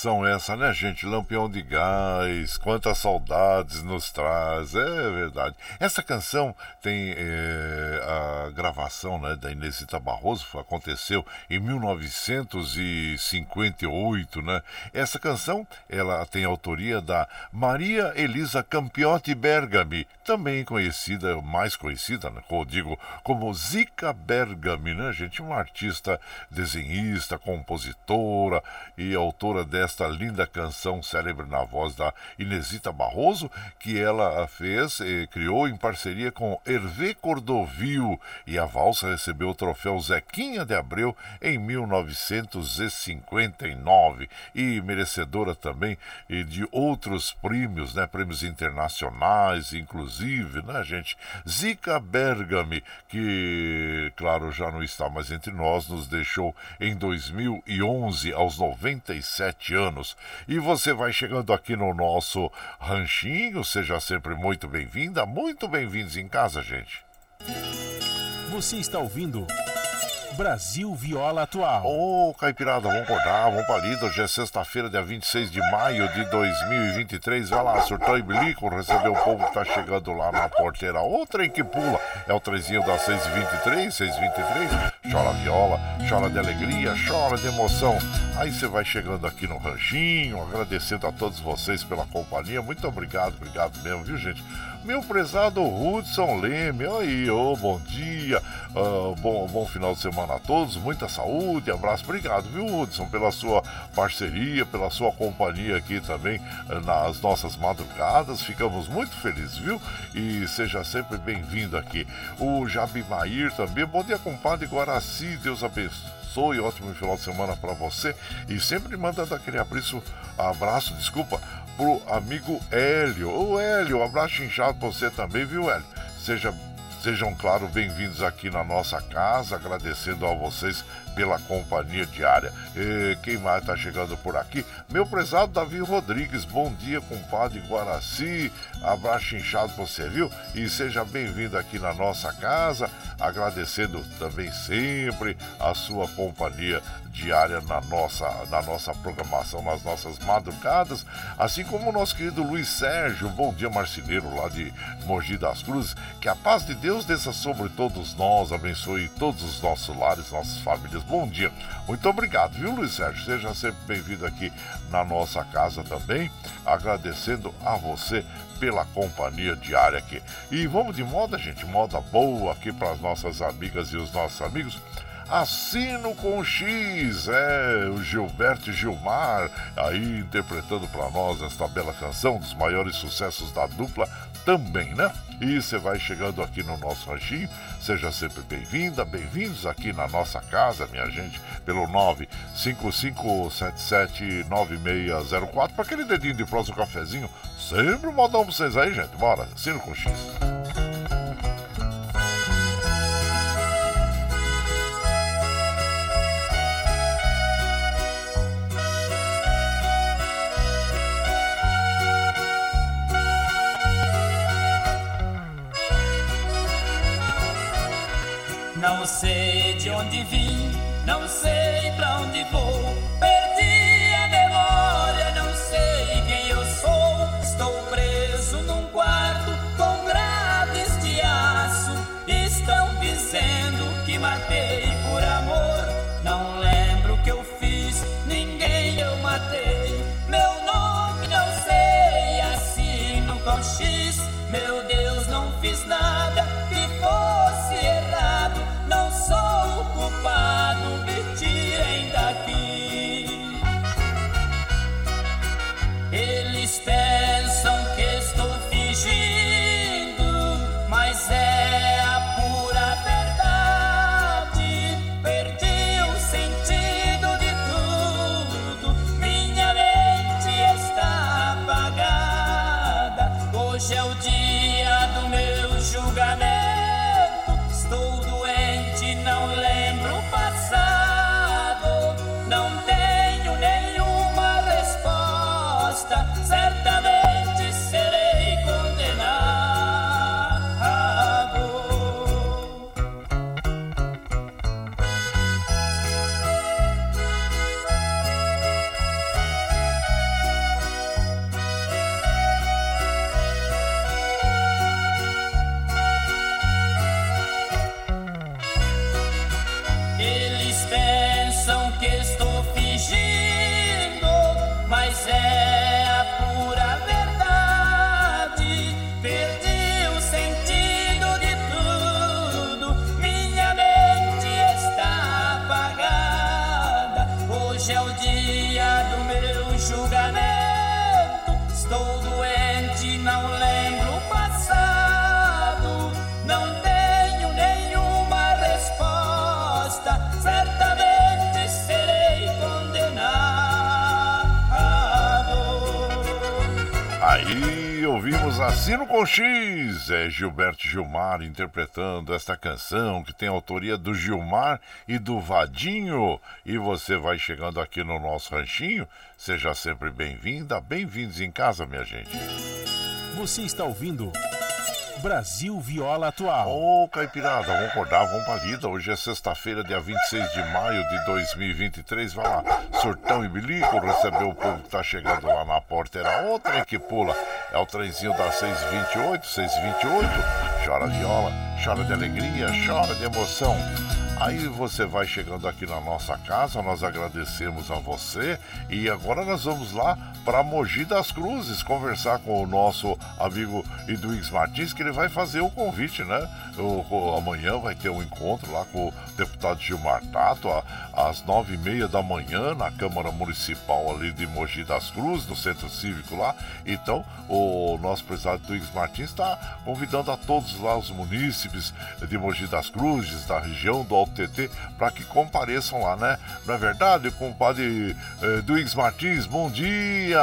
Canção essa, né, gente? Lampião de Gás, quantas saudades nos traz, é verdade. Essa canção tem é, a gravação né, da Inesita Barroso, aconteceu em 1958, né? Essa canção, ela tem autoria da Maria Elisa Campiotti Bergami, também conhecida, mais conhecida, né, digo, como Zica Bergami, né, gente? Uma artista desenhista, compositora e autora desta linda canção célebre na voz da Inesita Barroso, que ela fez e criou em parceria com Hervé Cordovil. E a valsa recebeu o troféu Zequinha de Abreu em 1959 e merecedora também de outros prêmios, né, prêmios internacionais, inclusive, né, gente? Zica Bergami, que, claro, já não está mais entre nós, nos deixou em 2011 aos 97 anos. E você vai chegando aqui no nosso ranchinho, seja sempre muito bem-vinda, muito bem-vindos em casa, gente. Você está ouvindo Brasil Viola Atual. Ô, oh, Caipirada, vamos acordar, vamos pra lida. Hoje é sexta-feira, dia 26 de maio de 2023. Vai lá, surtou e bilico, receber o povo que tá chegando lá na porteira. Outra em que pula. É o trezinho das 6h23, 6h23. Chora viola, chora de alegria, chora de emoção. Aí você vai chegando aqui no ranchinho, agradecendo a todos vocês pela companhia. Muito obrigado, obrigado mesmo, viu, gente? Meu prezado Hudson Leme, aí, oh, bom dia, uh, bom, bom final de semana a todos, muita saúde, abraço, obrigado, viu, Hudson, pela sua parceria, pela sua companhia aqui também uh, nas nossas madrugadas, ficamos muito felizes, viu? E seja sempre bem-vindo aqui. O Jabimair também, bom dia, compadre Guaraci, Deus abençoe ótimo final de semana para você e sempre mandando aquele abraço, abraço, desculpa, pro amigo Hélio. Ô Hélio, um abraço inchado pra você também, viu, Hélio? Seja, sejam, claro, bem-vindos aqui na nossa casa, agradecendo a vocês pela companhia diária. E quem mais está chegando por aqui? Meu prezado Davi Rodrigues, bom dia, compadre Guaraci. Abraço inchado pra você, viu? E seja bem-vindo aqui na nossa casa, agradecendo também sempre a sua companhia diária na nossa, na nossa programação, nas nossas madrugadas, assim como o nosso querido Luiz Sérgio, bom dia marceneiro lá de Mogi das Cruzes, que a paz de Deus desça sobre todos nós, abençoe todos os nossos lares, nossas famílias. Bom dia, muito obrigado, viu Luiz Sérgio? Seja sempre bem-vindo aqui na nossa casa também, agradecendo a você pela companhia diária aqui. E vamos de moda, gente, moda boa aqui para as nossas amigas e os nossos amigos. Assino com X, é o Gilberto Gilmar aí interpretando para nós esta bela canção dos maiores sucessos da dupla também, né? E você vai chegando aqui no nosso ranchinho, seja sempre bem-vinda, bem-vindos aqui na nossa casa, minha gente, pelo 955779604 para aquele dedinho de próximo cafezinho. Sempre um modão pra vocês aí, gente. Bora, assino com X. é Gilberto Gilmar interpretando esta canção que tem autoria do Gilmar e do Vadinho. E você vai chegando aqui no nosso ranchinho, seja sempre bem-vinda, bem-vindos em casa, minha gente. Você está ouvindo Brasil Viola Atual. Ô, oh, Caipirada, vamos acordar, vamos pra lida. Hoje é sexta-feira, dia 26 de maio de 2023. Vai lá, surtão e bilico, recebeu o povo que tá chegando lá na porta. Era outra que pula. É o trenzinho da 628, 628. Chora viola, chora de alegria, chora de emoção. Aí você vai chegando aqui na nossa casa, nós agradecemos a você e agora nós vamos lá para Mogi das Cruzes conversar com o nosso amigo Edwins Martins, que ele vai fazer o convite, né? O, o, amanhã vai ter um encontro lá com o deputado Gilmar Tato, a, às nove e meia da manhã, na Câmara Municipal ali de Mogi das Cruzes, no Centro Cívico lá. Então, o nosso presidente Edwins Martins está convidando a todos lá, os munícipes de Mogi das Cruzes, da região do Alto TT para que compareçam lá, né? Não é verdade, compadre eh, Duígues Martins? Bom dia!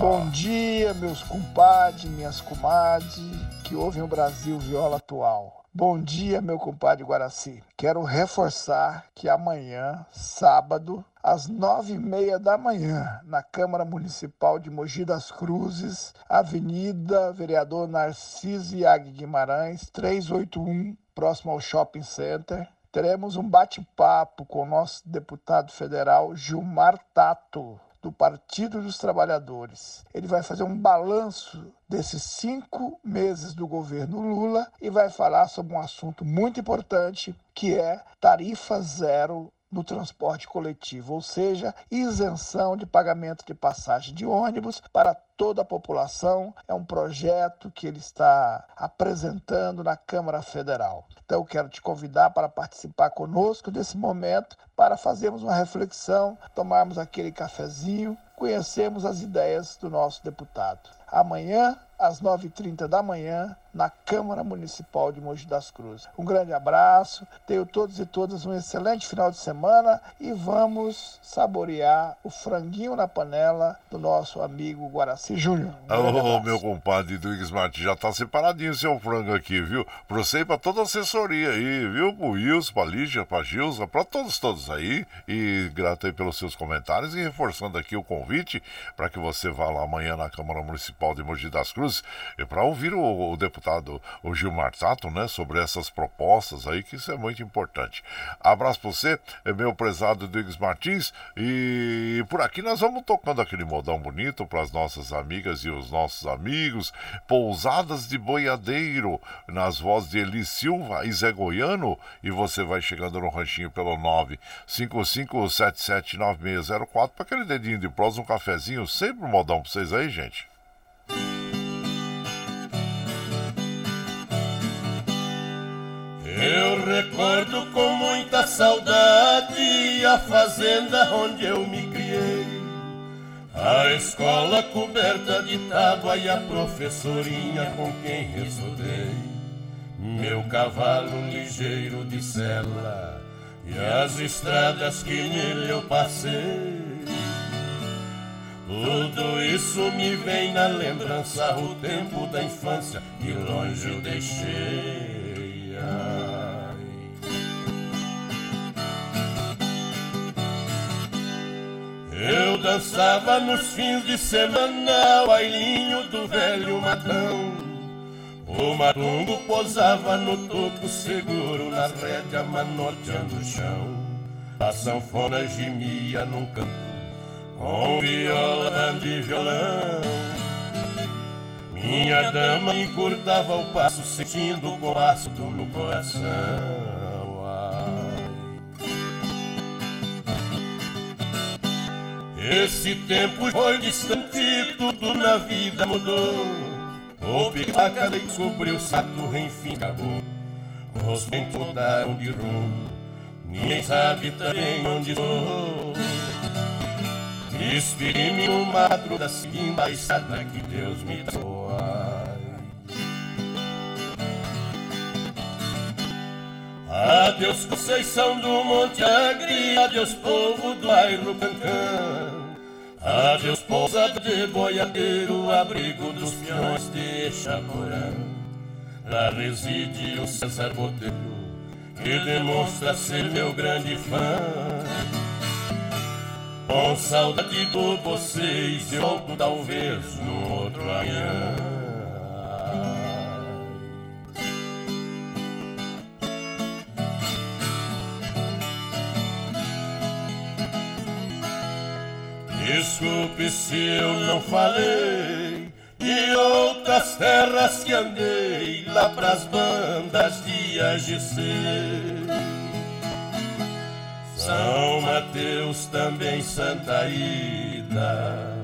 Bom dia, meus compadres, minhas comadres que ouvem o Brasil Viola Atual. Bom dia, meu compadre Guaraci. Quero reforçar que amanhã, sábado, às nove e meia da manhã, na Câmara Municipal de Mogi das Cruzes, Avenida Vereador Narciso Iag Guimarães, 381, próximo ao Shopping Center, teremos um bate-papo com o nosso deputado federal Gilmar Tato, do Partido dos Trabalhadores. Ele vai fazer um balanço desses cinco meses do governo Lula e vai falar sobre um assunto muito importante que é tarifa zero no transporte coletivo, ou seja, isenção de pagamento de passagem de ônibus para toda a população. É um projeto que ele está apresentando na Câmara Federal. Então, eu quero te convidar para participar conosco desse momento, para fazermos uma reflexão, tomarmos aquele cafezinho, conhecermos as ideias do nosso deputado. Amanhã, às 9h30 da manhã, na Câmara Municipal de Mogi das Cruzes. Um grande abraço, tenho todos e todas um excelente final de semana e vamos saborear o franguinho na panela do nosso amigo Guaraci Júnior. Um Ô, meu compadre Duígues Martins, já tá separadinho seu frango aqui, viu? Pra você e pra toda a assessoria aí, viu? Pro Wilson, pra Lígia, pra Gilza, pra todos, todos aí. E grato aí pelos seus comentários e reforçando aqui o convite para que você vá lá amanhã na Câmara Municipal de Mogi das Cruzes e para ouvir o, o deputado deputado o Gilmar Tato, né, sobre essas propostas aí, que isso é muito importante. Abraço para você, é meu prezado Diggs Martins, e por aqui nós vamos tocando aquele modão bonito para as nossas amigas e os nossos amigos, Pousadas de Boiadeiro, nas vozes de Eli Silva e Zé Goiano, e você vai chegando no ranchinho pelo 955779604 para aquele dedinho de prosa, um cafezinho, sempre um modão para vocês aí, gente. Eu recordo com muita saudade a fazenda onde eu me criei. A escola coberta de tábua e a professorinha com quem estudei. Meu cavalo ligeiro de sela e as estradas que nele eu passei. Tudo isso me vem na lembrança, o tempo da infância que longe eu deixei. Eu dançava nos fins de semana o bailinho do velho matão. O matungo posava no topo seguro, na rédea manoteando o chão. A sanfona gemia num canto, com viola de violão. Minha dama encurtava o passo, sentindo o compasso do meu coração. Esse tempo foi distante, tudo na vida mudou. O picaca descobriu, Sato enfim acabou. Os ventos mudaram de rumo, ninguém sabe também onde estou. Inspire-me no madruga seguindo a estrada que Deus me doa. Adeus Conceição do Monte Agri, adeus povo do bairro Cancã. Adeus pousada de boiadeiro, abrigo dos peões de Chacorã. Lá reside o César Botelho, que demonstra ser meu grande fã. Com saudade de vocês, eu volto talvez no outro amanhã. Desculpe se eu não falei de outras terras que andei lá pras bandas de AGC. São Mateus também Santa Ida,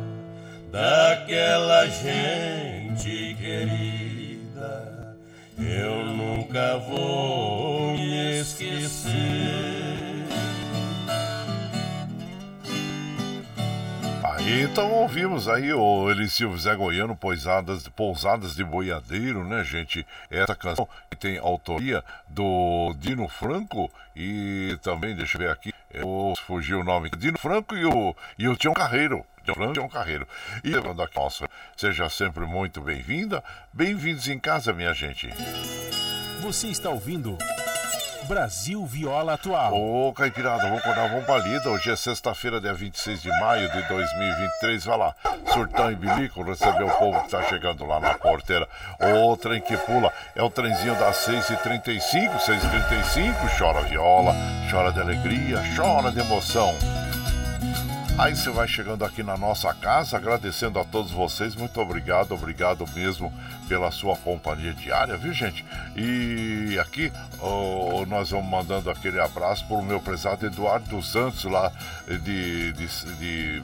daquela gente querida, eu nunca vou me esquecer. Então ouvimos aí o Elisio Zé Goiano, Pousadas, Pousadas de Boiadeiro, né, gente? Essa canção que tem autoria do Dino Franco e também, deixa eu ver aqui, eu fugiu o nome, Dino Franco e o, e o Tião Carreiro. Tião Carreiro. E levando aqui, nossa, seja sempre muito bem-vinda. Bem-vindos em casa, minha gente. Você está ouvindo. Brasil Viola Atual. Ô, Caipirada, vamos acordar, vamos pra lida. Hoje é sexta-feira, dia 26 de maio de 2023. Vai lá, surtão e bilico, receber o povo que tá chegando lá na porteira. O trem que pula é o trenzinho das 6h35, 6h35. Chora viola, chora de alegria, chora de emoção. Aí você vai chegando aqui na nossa casa, agradecendo a todos vocês. Muito obrigado, obrigado mesmo pela sua companhia diária, viu gente? E aqui oh, nós vamos mandando aquele abraço para o meu prezado Eduardo Santos, lá de, de, de,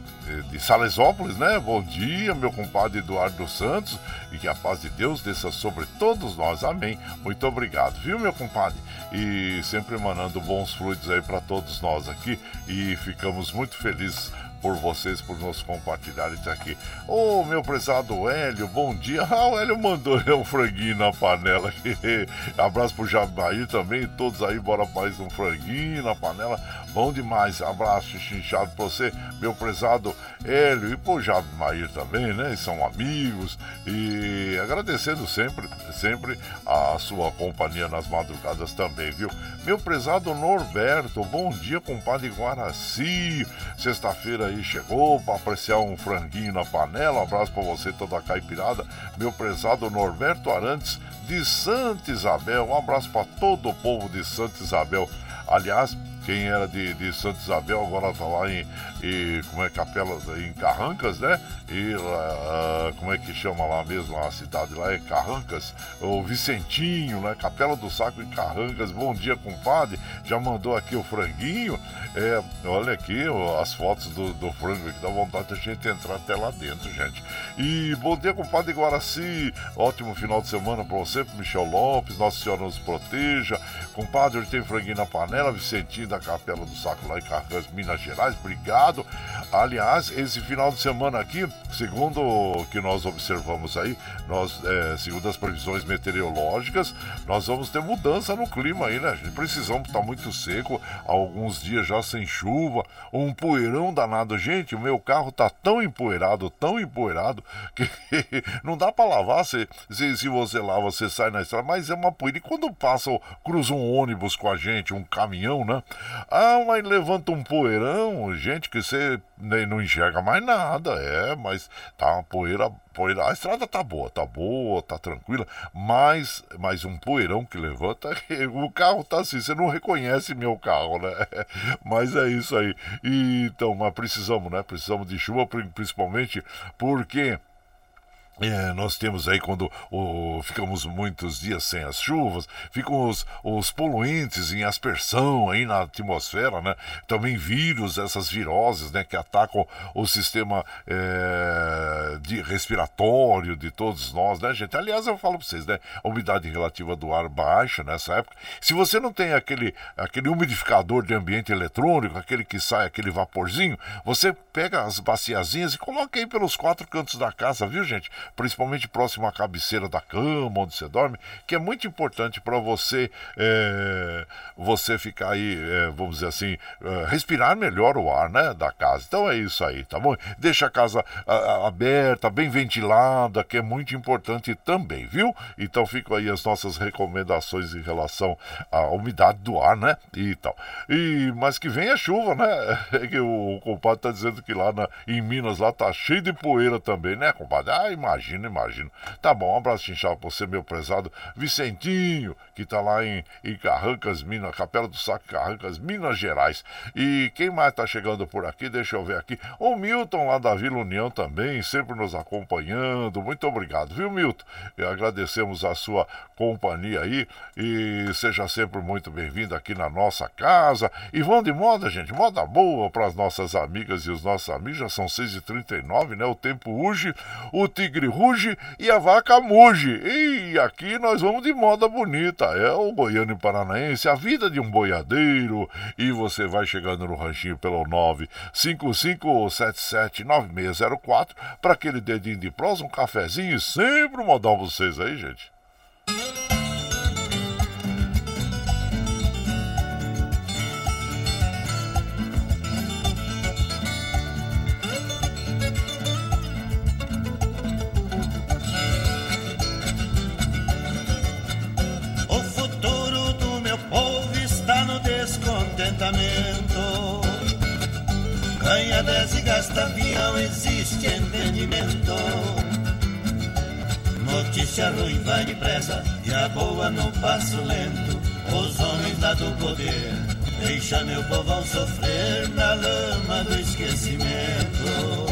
de Salesópolis, né? Bom dia, meu compadre Eduardo Santos, e que a paz de Deus desça sobre todos nós. Amém. Muito obrigado, viu, meu compadre? E sempre emanando bons fluidos aí para todos nós aqui, e ficamos muito felizes por vocês, por nos compartilharem isso aqui. Ô, oh, meu prezado Hélio, bom dia. Ah, o Hélio mandou um franguinho na panela. Abraço pro Jabair também, todos aí, bora mais um franguinho na panela. Bom demais. Abraço chinchado pra você, meu prezado Hélio, e pro Jabair também, né? São amigos. E agradecendo sempre, sempre a sua companhia nas madrugadas também, viu? Meu prezado Norberto, bom dia, compadre Guaraci. Sexta-feira aí chegou para apreciar um franguinho na panela. Um abraço para você, toda a caipirada. Meu prezado Norberto Arantes de Santa Isabel. Um abraço para todo o povo de Santa Isabel. Aliás, quem era de, de Santa Isabel agora está lá em, em, como é capela em Carrancas, né? E uh, como é que chama lá mesmo a cidade lá é Carrancas, o Vicentinho, né? Capela do Saco em Carrancas. Bom dia, compadre. Já mandou aqui o franguinho. É, olha aqui as fotos do, do frango que dá vontade de a gente entrar até lá dentro, gente. E bom dia, compadre Guaraci. Ótimo final de semana para você, pro Michel Lopes. Nossa Senhora nos proteja. Compadre, hoje tem franguinho na panela, Vicentinho da Capela do Saco lá em Carras, Minas Gerais. Obrigado. Aliás, esse final de semana aqui, segundo o que nós observamos aí, nós, é, segundo as previsões meteorológicas, nós vamos ter mudança no clima aí, né? Gente precisamos estar tá muito seco, alguns dias já sem chuva, um poeirão danado. Gente, o meu carro tá tão empoeirado, tão empoeirado, que não dá para lavar. Se, se, se, você lava, você sai na estrada, mas é uma poeira. E quando passa, cruza um ônibus com a gente, um caminhão, né? Ah, mas levanta um poeirão, gente, que você não enxerga mais nada, é, mas tá uma poeira, poeira. A estrada tá boa, tá boa, tá tranquila, mas, mas um poeirão que levanta, o carro tá assim, você não reconhece meu carro, né? Mas é isso aí. E, então, mas precisamos, né? Precisamos de chuva, principalmente porque é, nós temos aí quando ficamos muitos dias sem as chuvas, ficam os, os poluentes em aspersão aí na atmosfera, né? Também vírus, essas viroses, né? Que atacam o sistema é, de respiratório de todos nós, né, gente? Aliás, eu falo para vocês, né? A umidade relativa do ar baixa nessa época. Se você não tem aquele, aquele umidificador de ambiente eletrônico, aquele que sai aquele vaporzinho, você pega as baciazinhas e coloca aí pelos quatro cantos da casa, viu, gente? Principalmente próximo à cabeceira da cama, onde você dorme, que é muito importante para você é, você ficar aí, é, vamos dizer assim, é, respirar melhor o ar, né, da casa. Então é isso aí, tá bom? Deixa a casa a, a, aberta, bem ventilada, que é muito importante também, viu? Então ficam aí as nossas recomendações em relação à umidade do ar, né? E tal. E, mas que venha chuva, né? Que o, o compadre tá dizendo que lá na, em Minas lá tá cheio de poeira também, né, compadre? Ah, imagina imagino, imagino. Tá bom, um abraço inchado pra você, meu prezado Vicentinho, que tá lá em, em Carrancas, Minas, Capela do Saco, Carrancas, Minas Gerais. E quem mais tá chegando por aqui? Deixa eu ver aqui. O Milton lá da Vila União também, sempre nos acompanhando. Muito obrigado, viu, Milton? E agradecemos a sua companhia aí e seja sempre muito bem-vindo aqui na nossa casa. E vão de moda, gente, moda boa para as nossas amigas e os nossos amigos. Já são 6h39, né? O tempo urge, o tigre ruge e a vaca muge. E aqui nós vamos de moda bonita. É o goiano e paranaense, a vida de um boiadeiro. E você vai chegando no ranchinho pelo 955779604 para aquele dedinho de prosa, um cafezinho e sempre um pra vocês aí, gente. Avião, existe entendimento. Notícia ruim vai depressa e a boa no passo lento. Os homens lá do poder deixa meu povão sofrer na lama do esquecimento.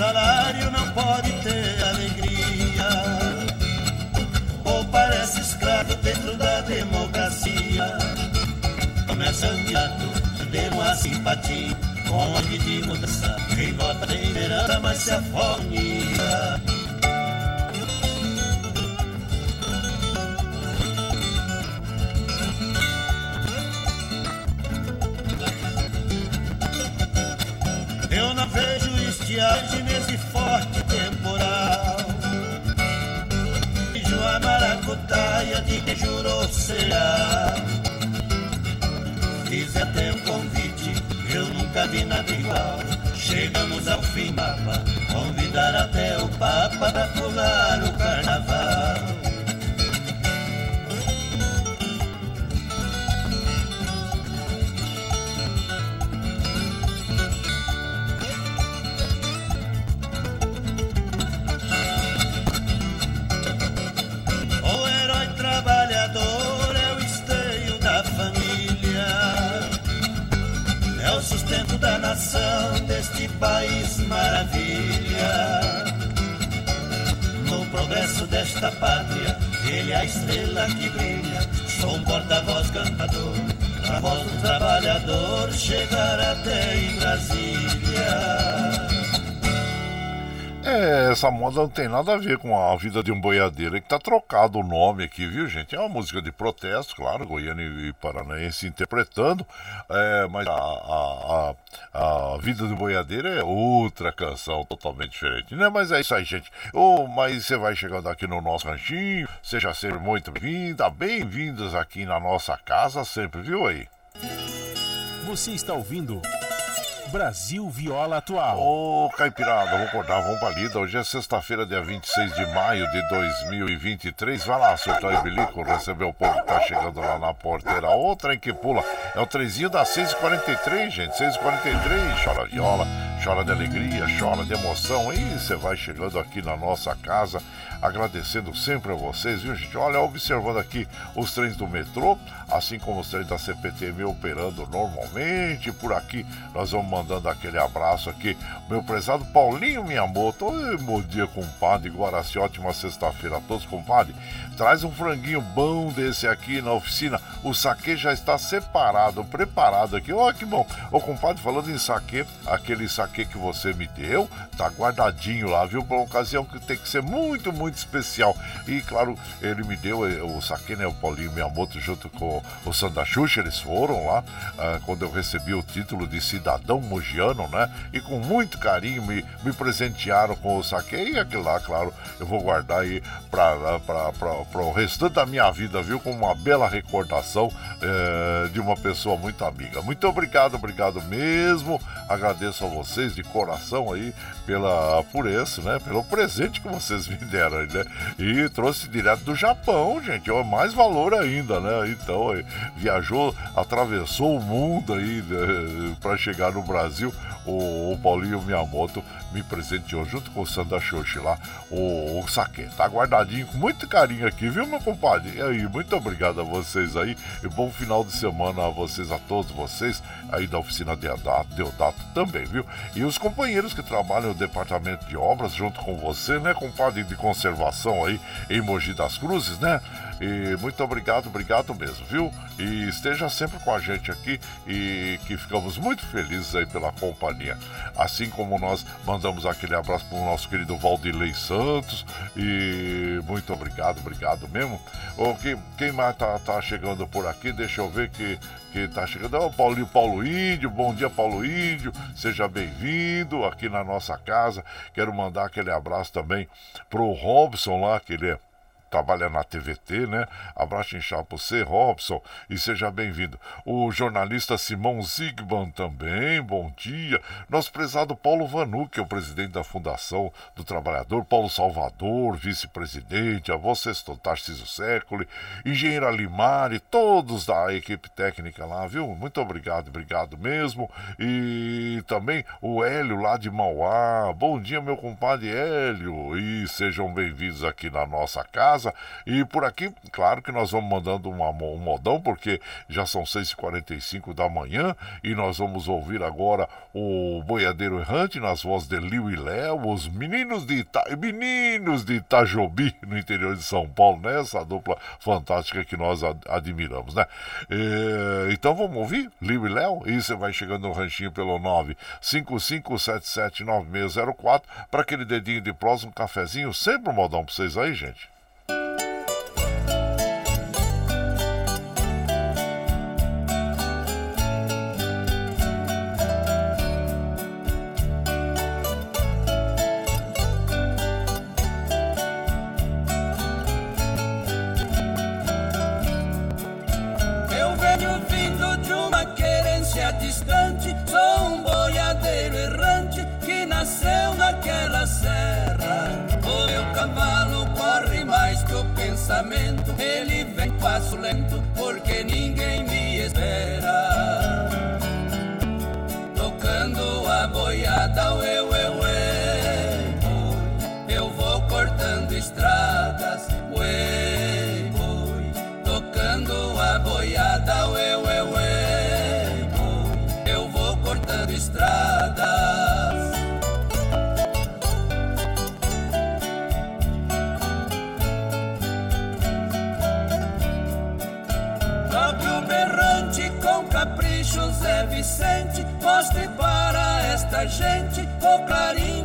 Salário não pode ter alegria. Ou parece escravo dentro da democracia. Começa andiado, demo a simpatia. Onde de mudança, quem vota mas se afonia. Estiagem nesse forte temporal. Vejo a maracutaia de que jurou será. Fiz até um convite, eu nunca vi nada igual. Chegamos ao fim, Papa, convidar até o Papa para pular o carnaval. No progresso desta pátria, ele é a estrela que brilha. Sou um porta-voz cantador, a voz do trabalhador chegar até em Brasília. É, essa moda não tem nada a ver com a vida de um boiadeiro, é que tá trocado o nome aqui, viu, gente? É uma música de protesto, claro, goiano e paranaense interpretando, é, mas a, a, a, a, vida do boiadeiro é outra canção totalmente diferente, né? Mas é isso aí, gente. Oh, mas você vai chegando aqui no nosso ranchinho, seja sempre muito bem-vinda, bem-vindos aqui na nossa casa sempre, viu aí? Você está ouvindo. Brasil Viola Atual. Ô, oh, Caipirada, vamos acordar, vamos pra lida. Hoje é sexta-feira, dia 26 de maio de 2023. Vai lá, surtar e bilico, receber o povo que tá chegando lá na porteira. Outra em que pula é o trezinho da 6h43, gente. 6h43, chora viola, chora de alegria, chora de emoção. E você vai chegando aqui na nossa casa, agradecendo sempre a vocês, viu, gente? Olha, observando aqui os trens do metrô, assim como os trens da CPTM operando normalmente. Por aqui nós vamos mandando aquele abraço aqui, meu prezado Paulinho Miyamoto. Oi, bom dia, compadre. Guaraci, ótima sexta-feira a todos, compadre. Traz um franguinho bom desse aqui na oficina. O saque já está separado, preparado aqui. Olha que bom. Ô, compadre, falando em saque, aquele saque que você me deu, tá guardadinho lá, viu? Por uma ocasião que tem que ser muito, muito especial. E, claro, ele me deu eh, o saque, né? O Paulinho Miyamoto junto com o Sandra Xuxa, eles foram lá uh, quando eu recebi o título de cidadão mogiano, né? E com muito carinho me, me presentearam com o saque. E aquilo lá, claro, eu vou guardar aí para o restante da minha vida, viu? Com uma bela recordação uh, de uma pessoa muito amiga. Muito obrigado, obrigado mesmo. Agradeço a vocês de coração aí pela isso, né? Pelo presente que vocês me deram, né? E trouxe direto do Japão, gente. É mais valor ainda, né? Então, viajou, atravessou o mundo aí né? para chegar no Brasil. O, o Paulinho Miyamoto me presenteou junto com o Sandra Xoxi lá, o, o saque. Tá guardadinho com muito carinho aqui, viu, meu compadre? E aí, muito obrigado a vocês aí. E bom final de semana a vocês, a todos vocês aí da oficina Deodato, Deodato também, viu? E os companheiros que trabalham no departamento de obras junto com você, né, compadre de conservação aí em Mogi das Cruzes, né? E muito obrigado, obrigado mesmo, viu? E esteja sempre com a gente aqui e que ficamos muito felizes aí pela companhia. Assim como nós mandamos aquele abraço para o nosso querido Valdilei Santos e muito obrigado, obrigado mesmo. O, quem, mais tá, tá chegando por aqui? Deixa eu ver que que tá chegando. É o Paulinho Paulo Índio, bom dia Paulo Índio, seja bem-vindo aqui na nossa casa. Quero mandar aquele abraço também pro Robson lá, que ele é trabalha na TVT, né? Abraço inchado para você, Robson, e seja bem-vindo. O jornalista Simão Zigban também, bom dia. Nosso prezado Paulo Vanu, que é o presidente da Fundação do Trabalhador, Paulo Salvador, vice-presidente, a você, Tarcísio Sécoli, engenheira Limari, todos da equipe técnica lá, viu? Muito obrigado, obrigado mesmo. E também o Hélio lá de Mauá. Bom dia, meu compadre Hélio, e sejam bem-vindos aqui na nossa casa casa. E por aqui, claro que nós vamos mandando uma, um modão, porque já são 6h45 da manhã e nós vamos ouvir agora o Boiadeiro Errante nas vozes de Liu e Léo, os meninos de, Ita... meninos de Itajobi, no interior de São Paulo, né? Essa dupla fantástica que nós ad admiramos, né? E... Então vamos ouvir Liu e Léo? E você vai chegando no ranchinho pelo 955779604 para aquele dedinho de prosa, um cafezinho, sempre um modão para vocês aí, gente.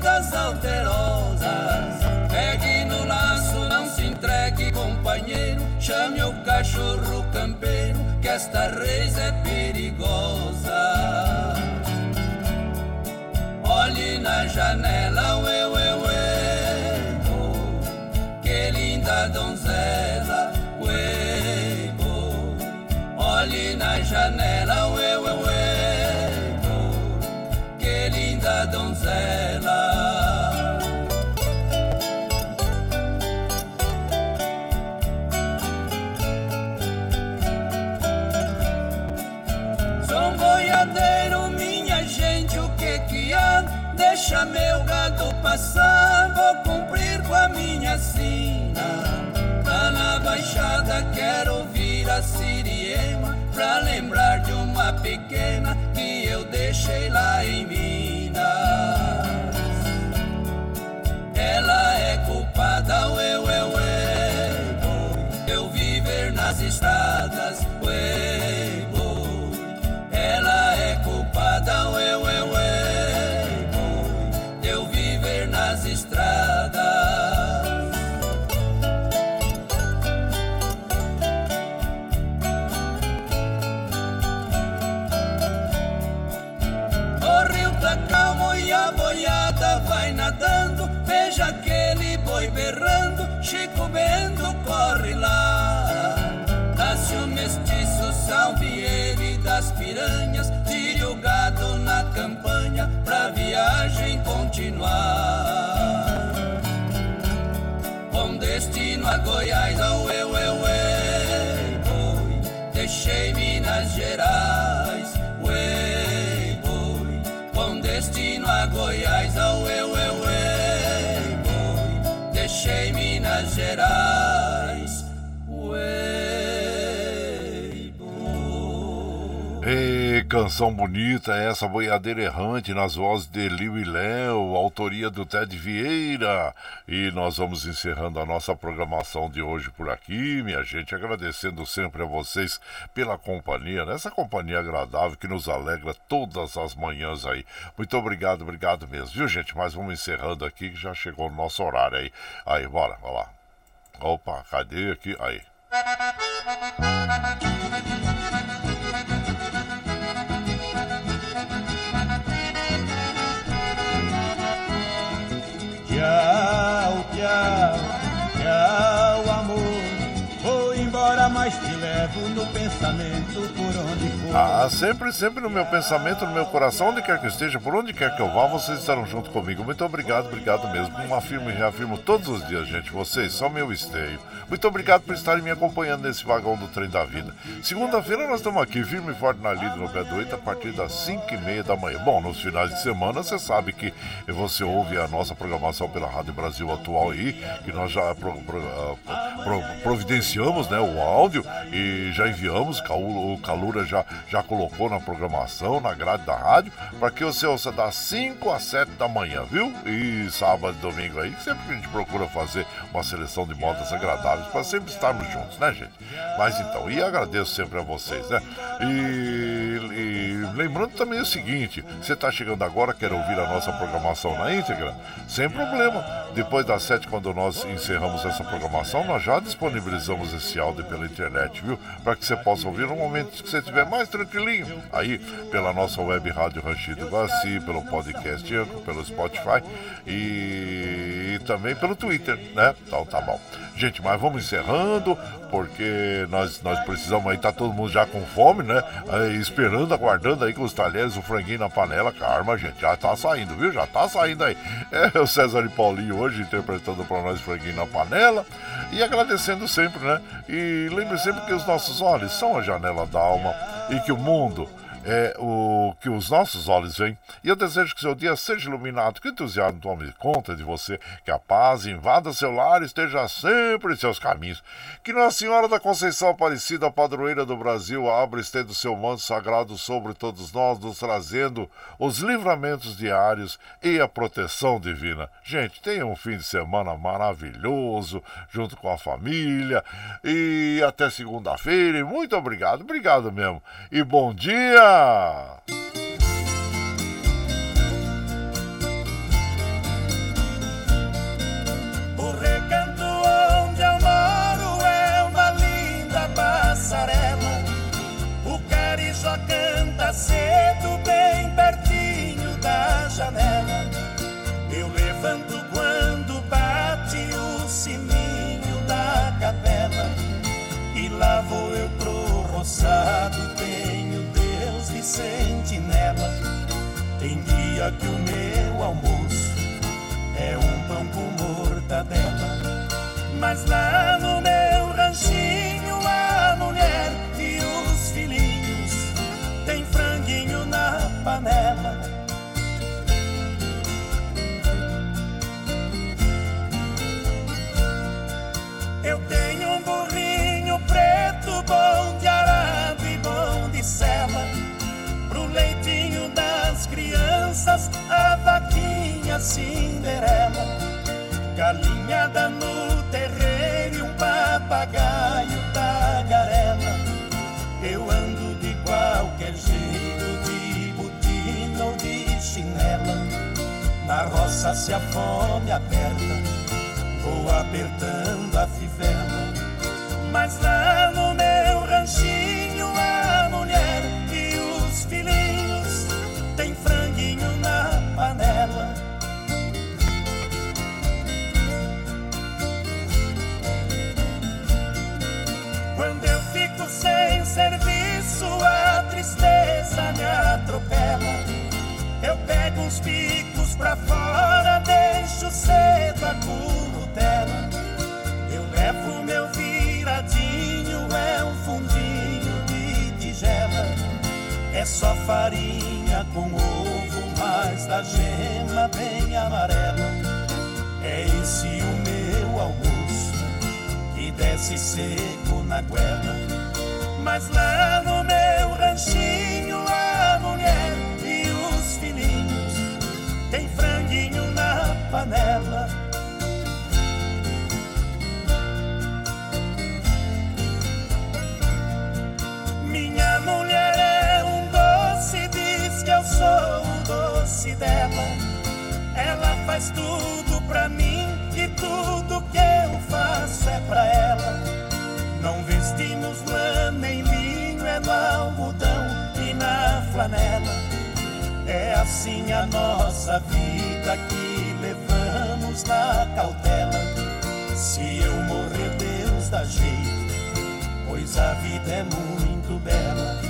Alterosas. Pegue no laço, não se entregue, companheiro, chame o cachorro campeiro, que esta reis é perigosa. Olhe na janela, ué, ué, ué, que linda donzela, ué, oh, olhe na janela, ué, siriema, pra lembrar de uma pequena que eu deixei lá em Minas. Continuar. Com destino a Goiás, ao canção bonita, essa boiadeira errante nas vozes de Liu e Léo, autoria do Ted Vieira. E nós vamos encerrando a nossa programação de hoje por aqui, minha gente, agradecendo sempre a vocês pela companhia, nessa companhia agradável que nos alegra todas as manhãs aí. Muito obrigado, obrigado mesmo, viu gente? Mas vamos encerrando aqui que já chegou o nosso horário aí. Aí, bora, vai lá. Opa, cadê aqui? Aí. Pensamento por onde. Ah, sempre, sempre no meu pensamento, no meu coração, onde quer que eu esteja, por onde quer que eu vá, vocês estarão junto comigo. Muito obrigado, obrigado mesmo. Afirmo e reafirmo todos os dias, gente. Vocês são meu esteio. Muito obrigado por estarem me acompanhando nesse vagão do trem da vida. Segunda-feira nós estamos aqui, firme e forte na lida no pé do 8, a partir das 5 e meia da manhã. Bom, nos finais de semana, você sabe que você ouve a nossa programação pela Rádio Brasil Atual aí, que nós já pro, pro, ah, pro, providenciamos né, o áudio e já enviamos, o Calura já, já colocou na programação, na grade da rádio, para que você ouça das 5 às 7 da manhã, viu? E sábado e domingo aí, sempre que a gente procura fazer uma seleção de modas agradáveis para sempre estarmos juntos, né, gente? Mas então, e agradeço sempre a vocês, né? E, e lembrando também o seguinte: você está chegando agora, quer ouvir a nossa programação na íntegra? Sem problema. Depois das 7, quando nós encerramos essa programação, nós já disponibilizamos esse áudio pela internet, viu? Para que você possa ouvir no momento que você estiver mais tranquilinho. Aí, pela nossa web rádio Ranchido Guaci, pelo podcast Anco, pelo Spotify e, também pelo Twitter, né? Então tá bom. Gente, mas vamos encerrando, porque nós, nós precisamos aí, tá todo mundo já com fome, né? Aí, esperando, aguardando aí com os talheres, o franguinho na panela, karma, gente, já tá saindo, viu? Já tá saindo aí. É o César e Paulinho hoje interpretando para nós franguinho na panela e agradecendo sempre, né? E lembre sempre que os nossos olhos são a janela da alma e que o mundo é o que os nossos olhos veem. E eu desejo que seu dia seja iluminado, que o entusiasmo tome conta de você, que a paz invada seu lar e esteja sempre em seus caminhos. Que Nossa Senhora da Conceição Aparecida, padroeira do Brasil, abra e estenda o seu manto sagrado sobre todos nós, nos trazendo os livramentos diários e a proteção divina. Gente, tenha um fim de semana maravilhoso, junto com a família. E até segunda-feira. E muito obrigado, obrigado mesmo. E bom dia! O recanto onde eu moro é uma linda passarela. O carijó canta cedo, bem pertinho da janela. Eu levanto quando bate o sininho da capela. E lá vou eu pro roçado, tenho sentinela. Tem dia que o meu almoço é um pão com mortadela. Mas lá no meu Se a fome aperta, vou apertando a fivela. Mas lá no meu ranchinho a mulher e os filhinhos tem franguinho na panela. Quando eu fico sem serviço, a tristeza me atropela. Eu pego uns picos É só farinha com ovo, mas da gema bem amarela. É esse o meu almoço que desce seco na goela. Mas lá no meu ranchinho faz tudo pra mim e tudo que eu faço é pra ela. Não vestimos lã nem linho, é no algodão e na flanela. É assim a nossa vida que levamos na cautela. Se eu morrer, Deus dá jeito, pois a vida é muito bela.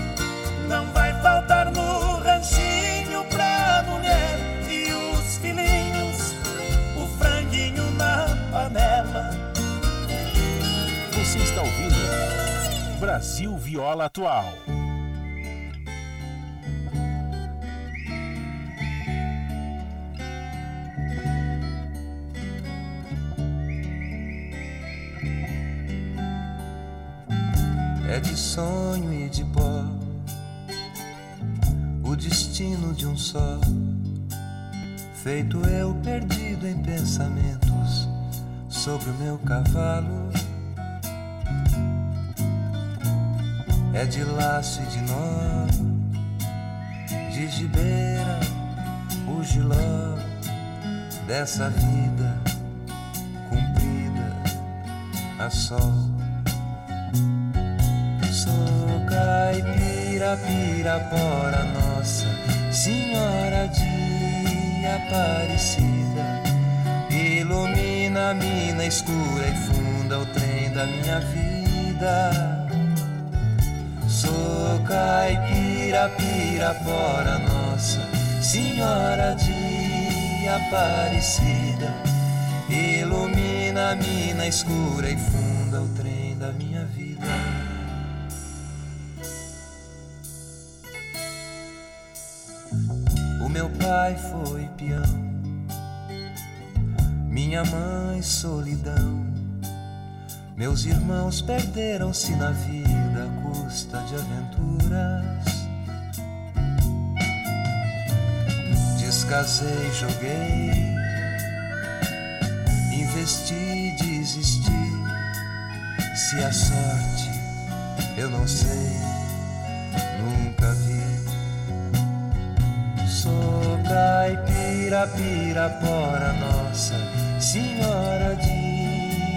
Não vai faltar no está ouvindo Brasil Viola Atual. É de sonho e de pó o destino de um só. Feito eu perdido em pensamentos sobre o meu cavalo. É de laço e de nó, de gibeira, o giló dessa vida cumprida a sol. Sou caipira, pirapora, nossa Senhora de Aparecida. Ilumina a mina escura e funda o trem da minha vida. Caipira, pirapora, nossa Senhora de Aparecida. Ilumina a mina escura e funda o trem da minha vida. O meu pai foi peão, minha mãe solidão. Meus irmãos perderam-se na vida à custa de aventuras. Descasei, joguei, investi, desisti. Se a sorte eu não sei, nunca vi. Sou caipira, pirapora, nossa Senhora de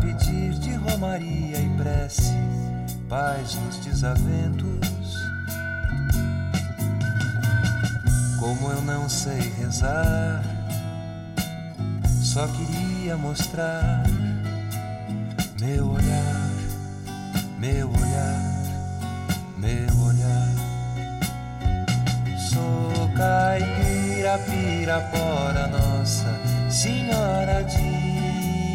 pedir de romaria e prece paz nos desaventos. Como eu não sei rezar. Só queria mostrar meu olhar, meu olhar, meu olhar. Sou caipira, pirapora, Nossa Senhora de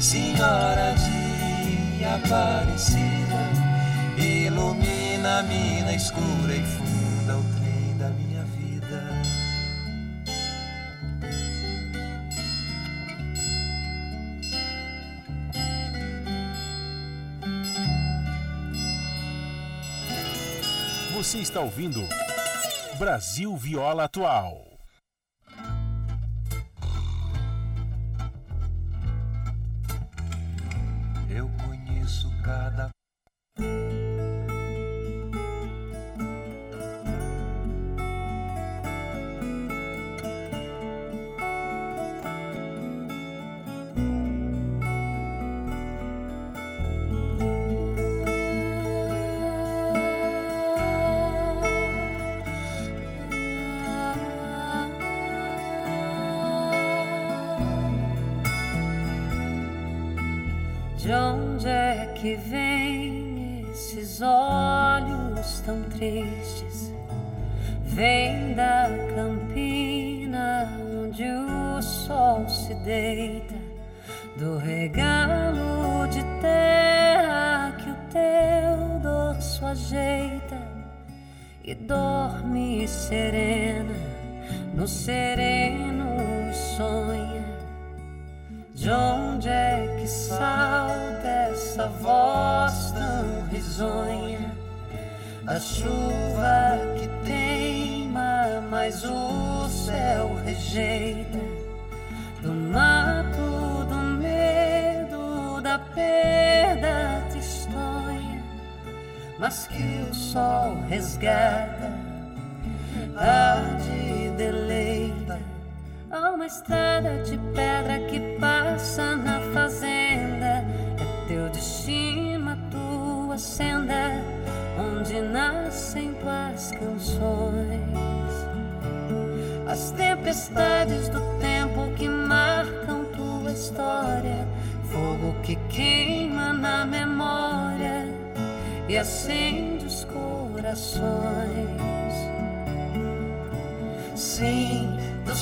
Senhora de Aparecida. Ilumina a mina escura e funda Você está ouvindo Brasil Viola Atual. Olhos estrada de pedra que passa na fazenda teu destino, a tua senda, onde nascem tuas canções. As tempestades do tempo que marcam tua história, fogo que queima na memória e acende os corações. Sim,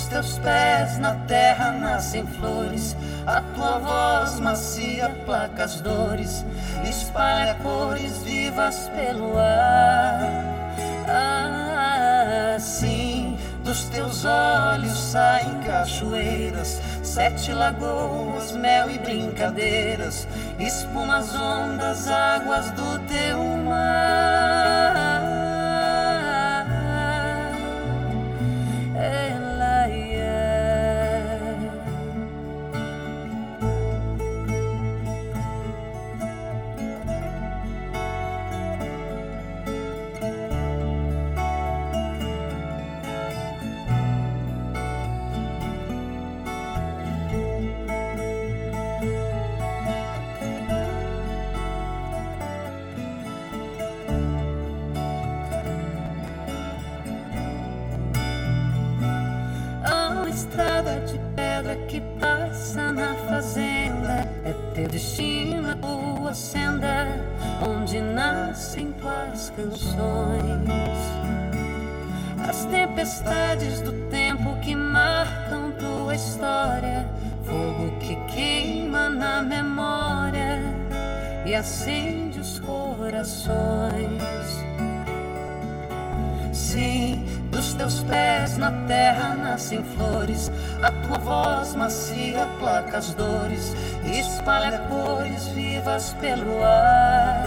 teus pés na terra nascem flores a tua voz macia placa as dores, espalha cores vivas pelo ar. Assim, dos teus olhos saem cachoeiras, sete lagoas, mel e brincadeiras, espumas, ondas, águas do teu mar. Nascem flores, a tua voz macia placa as dores, espalha cores vivas pelo ar.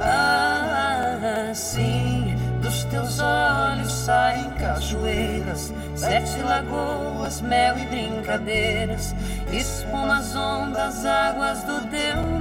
Ah, assim, dos Dos teus olhos saem cachoeiras, sete lagoas, mel e brincadeiras, espumas, ondas, águas do mar.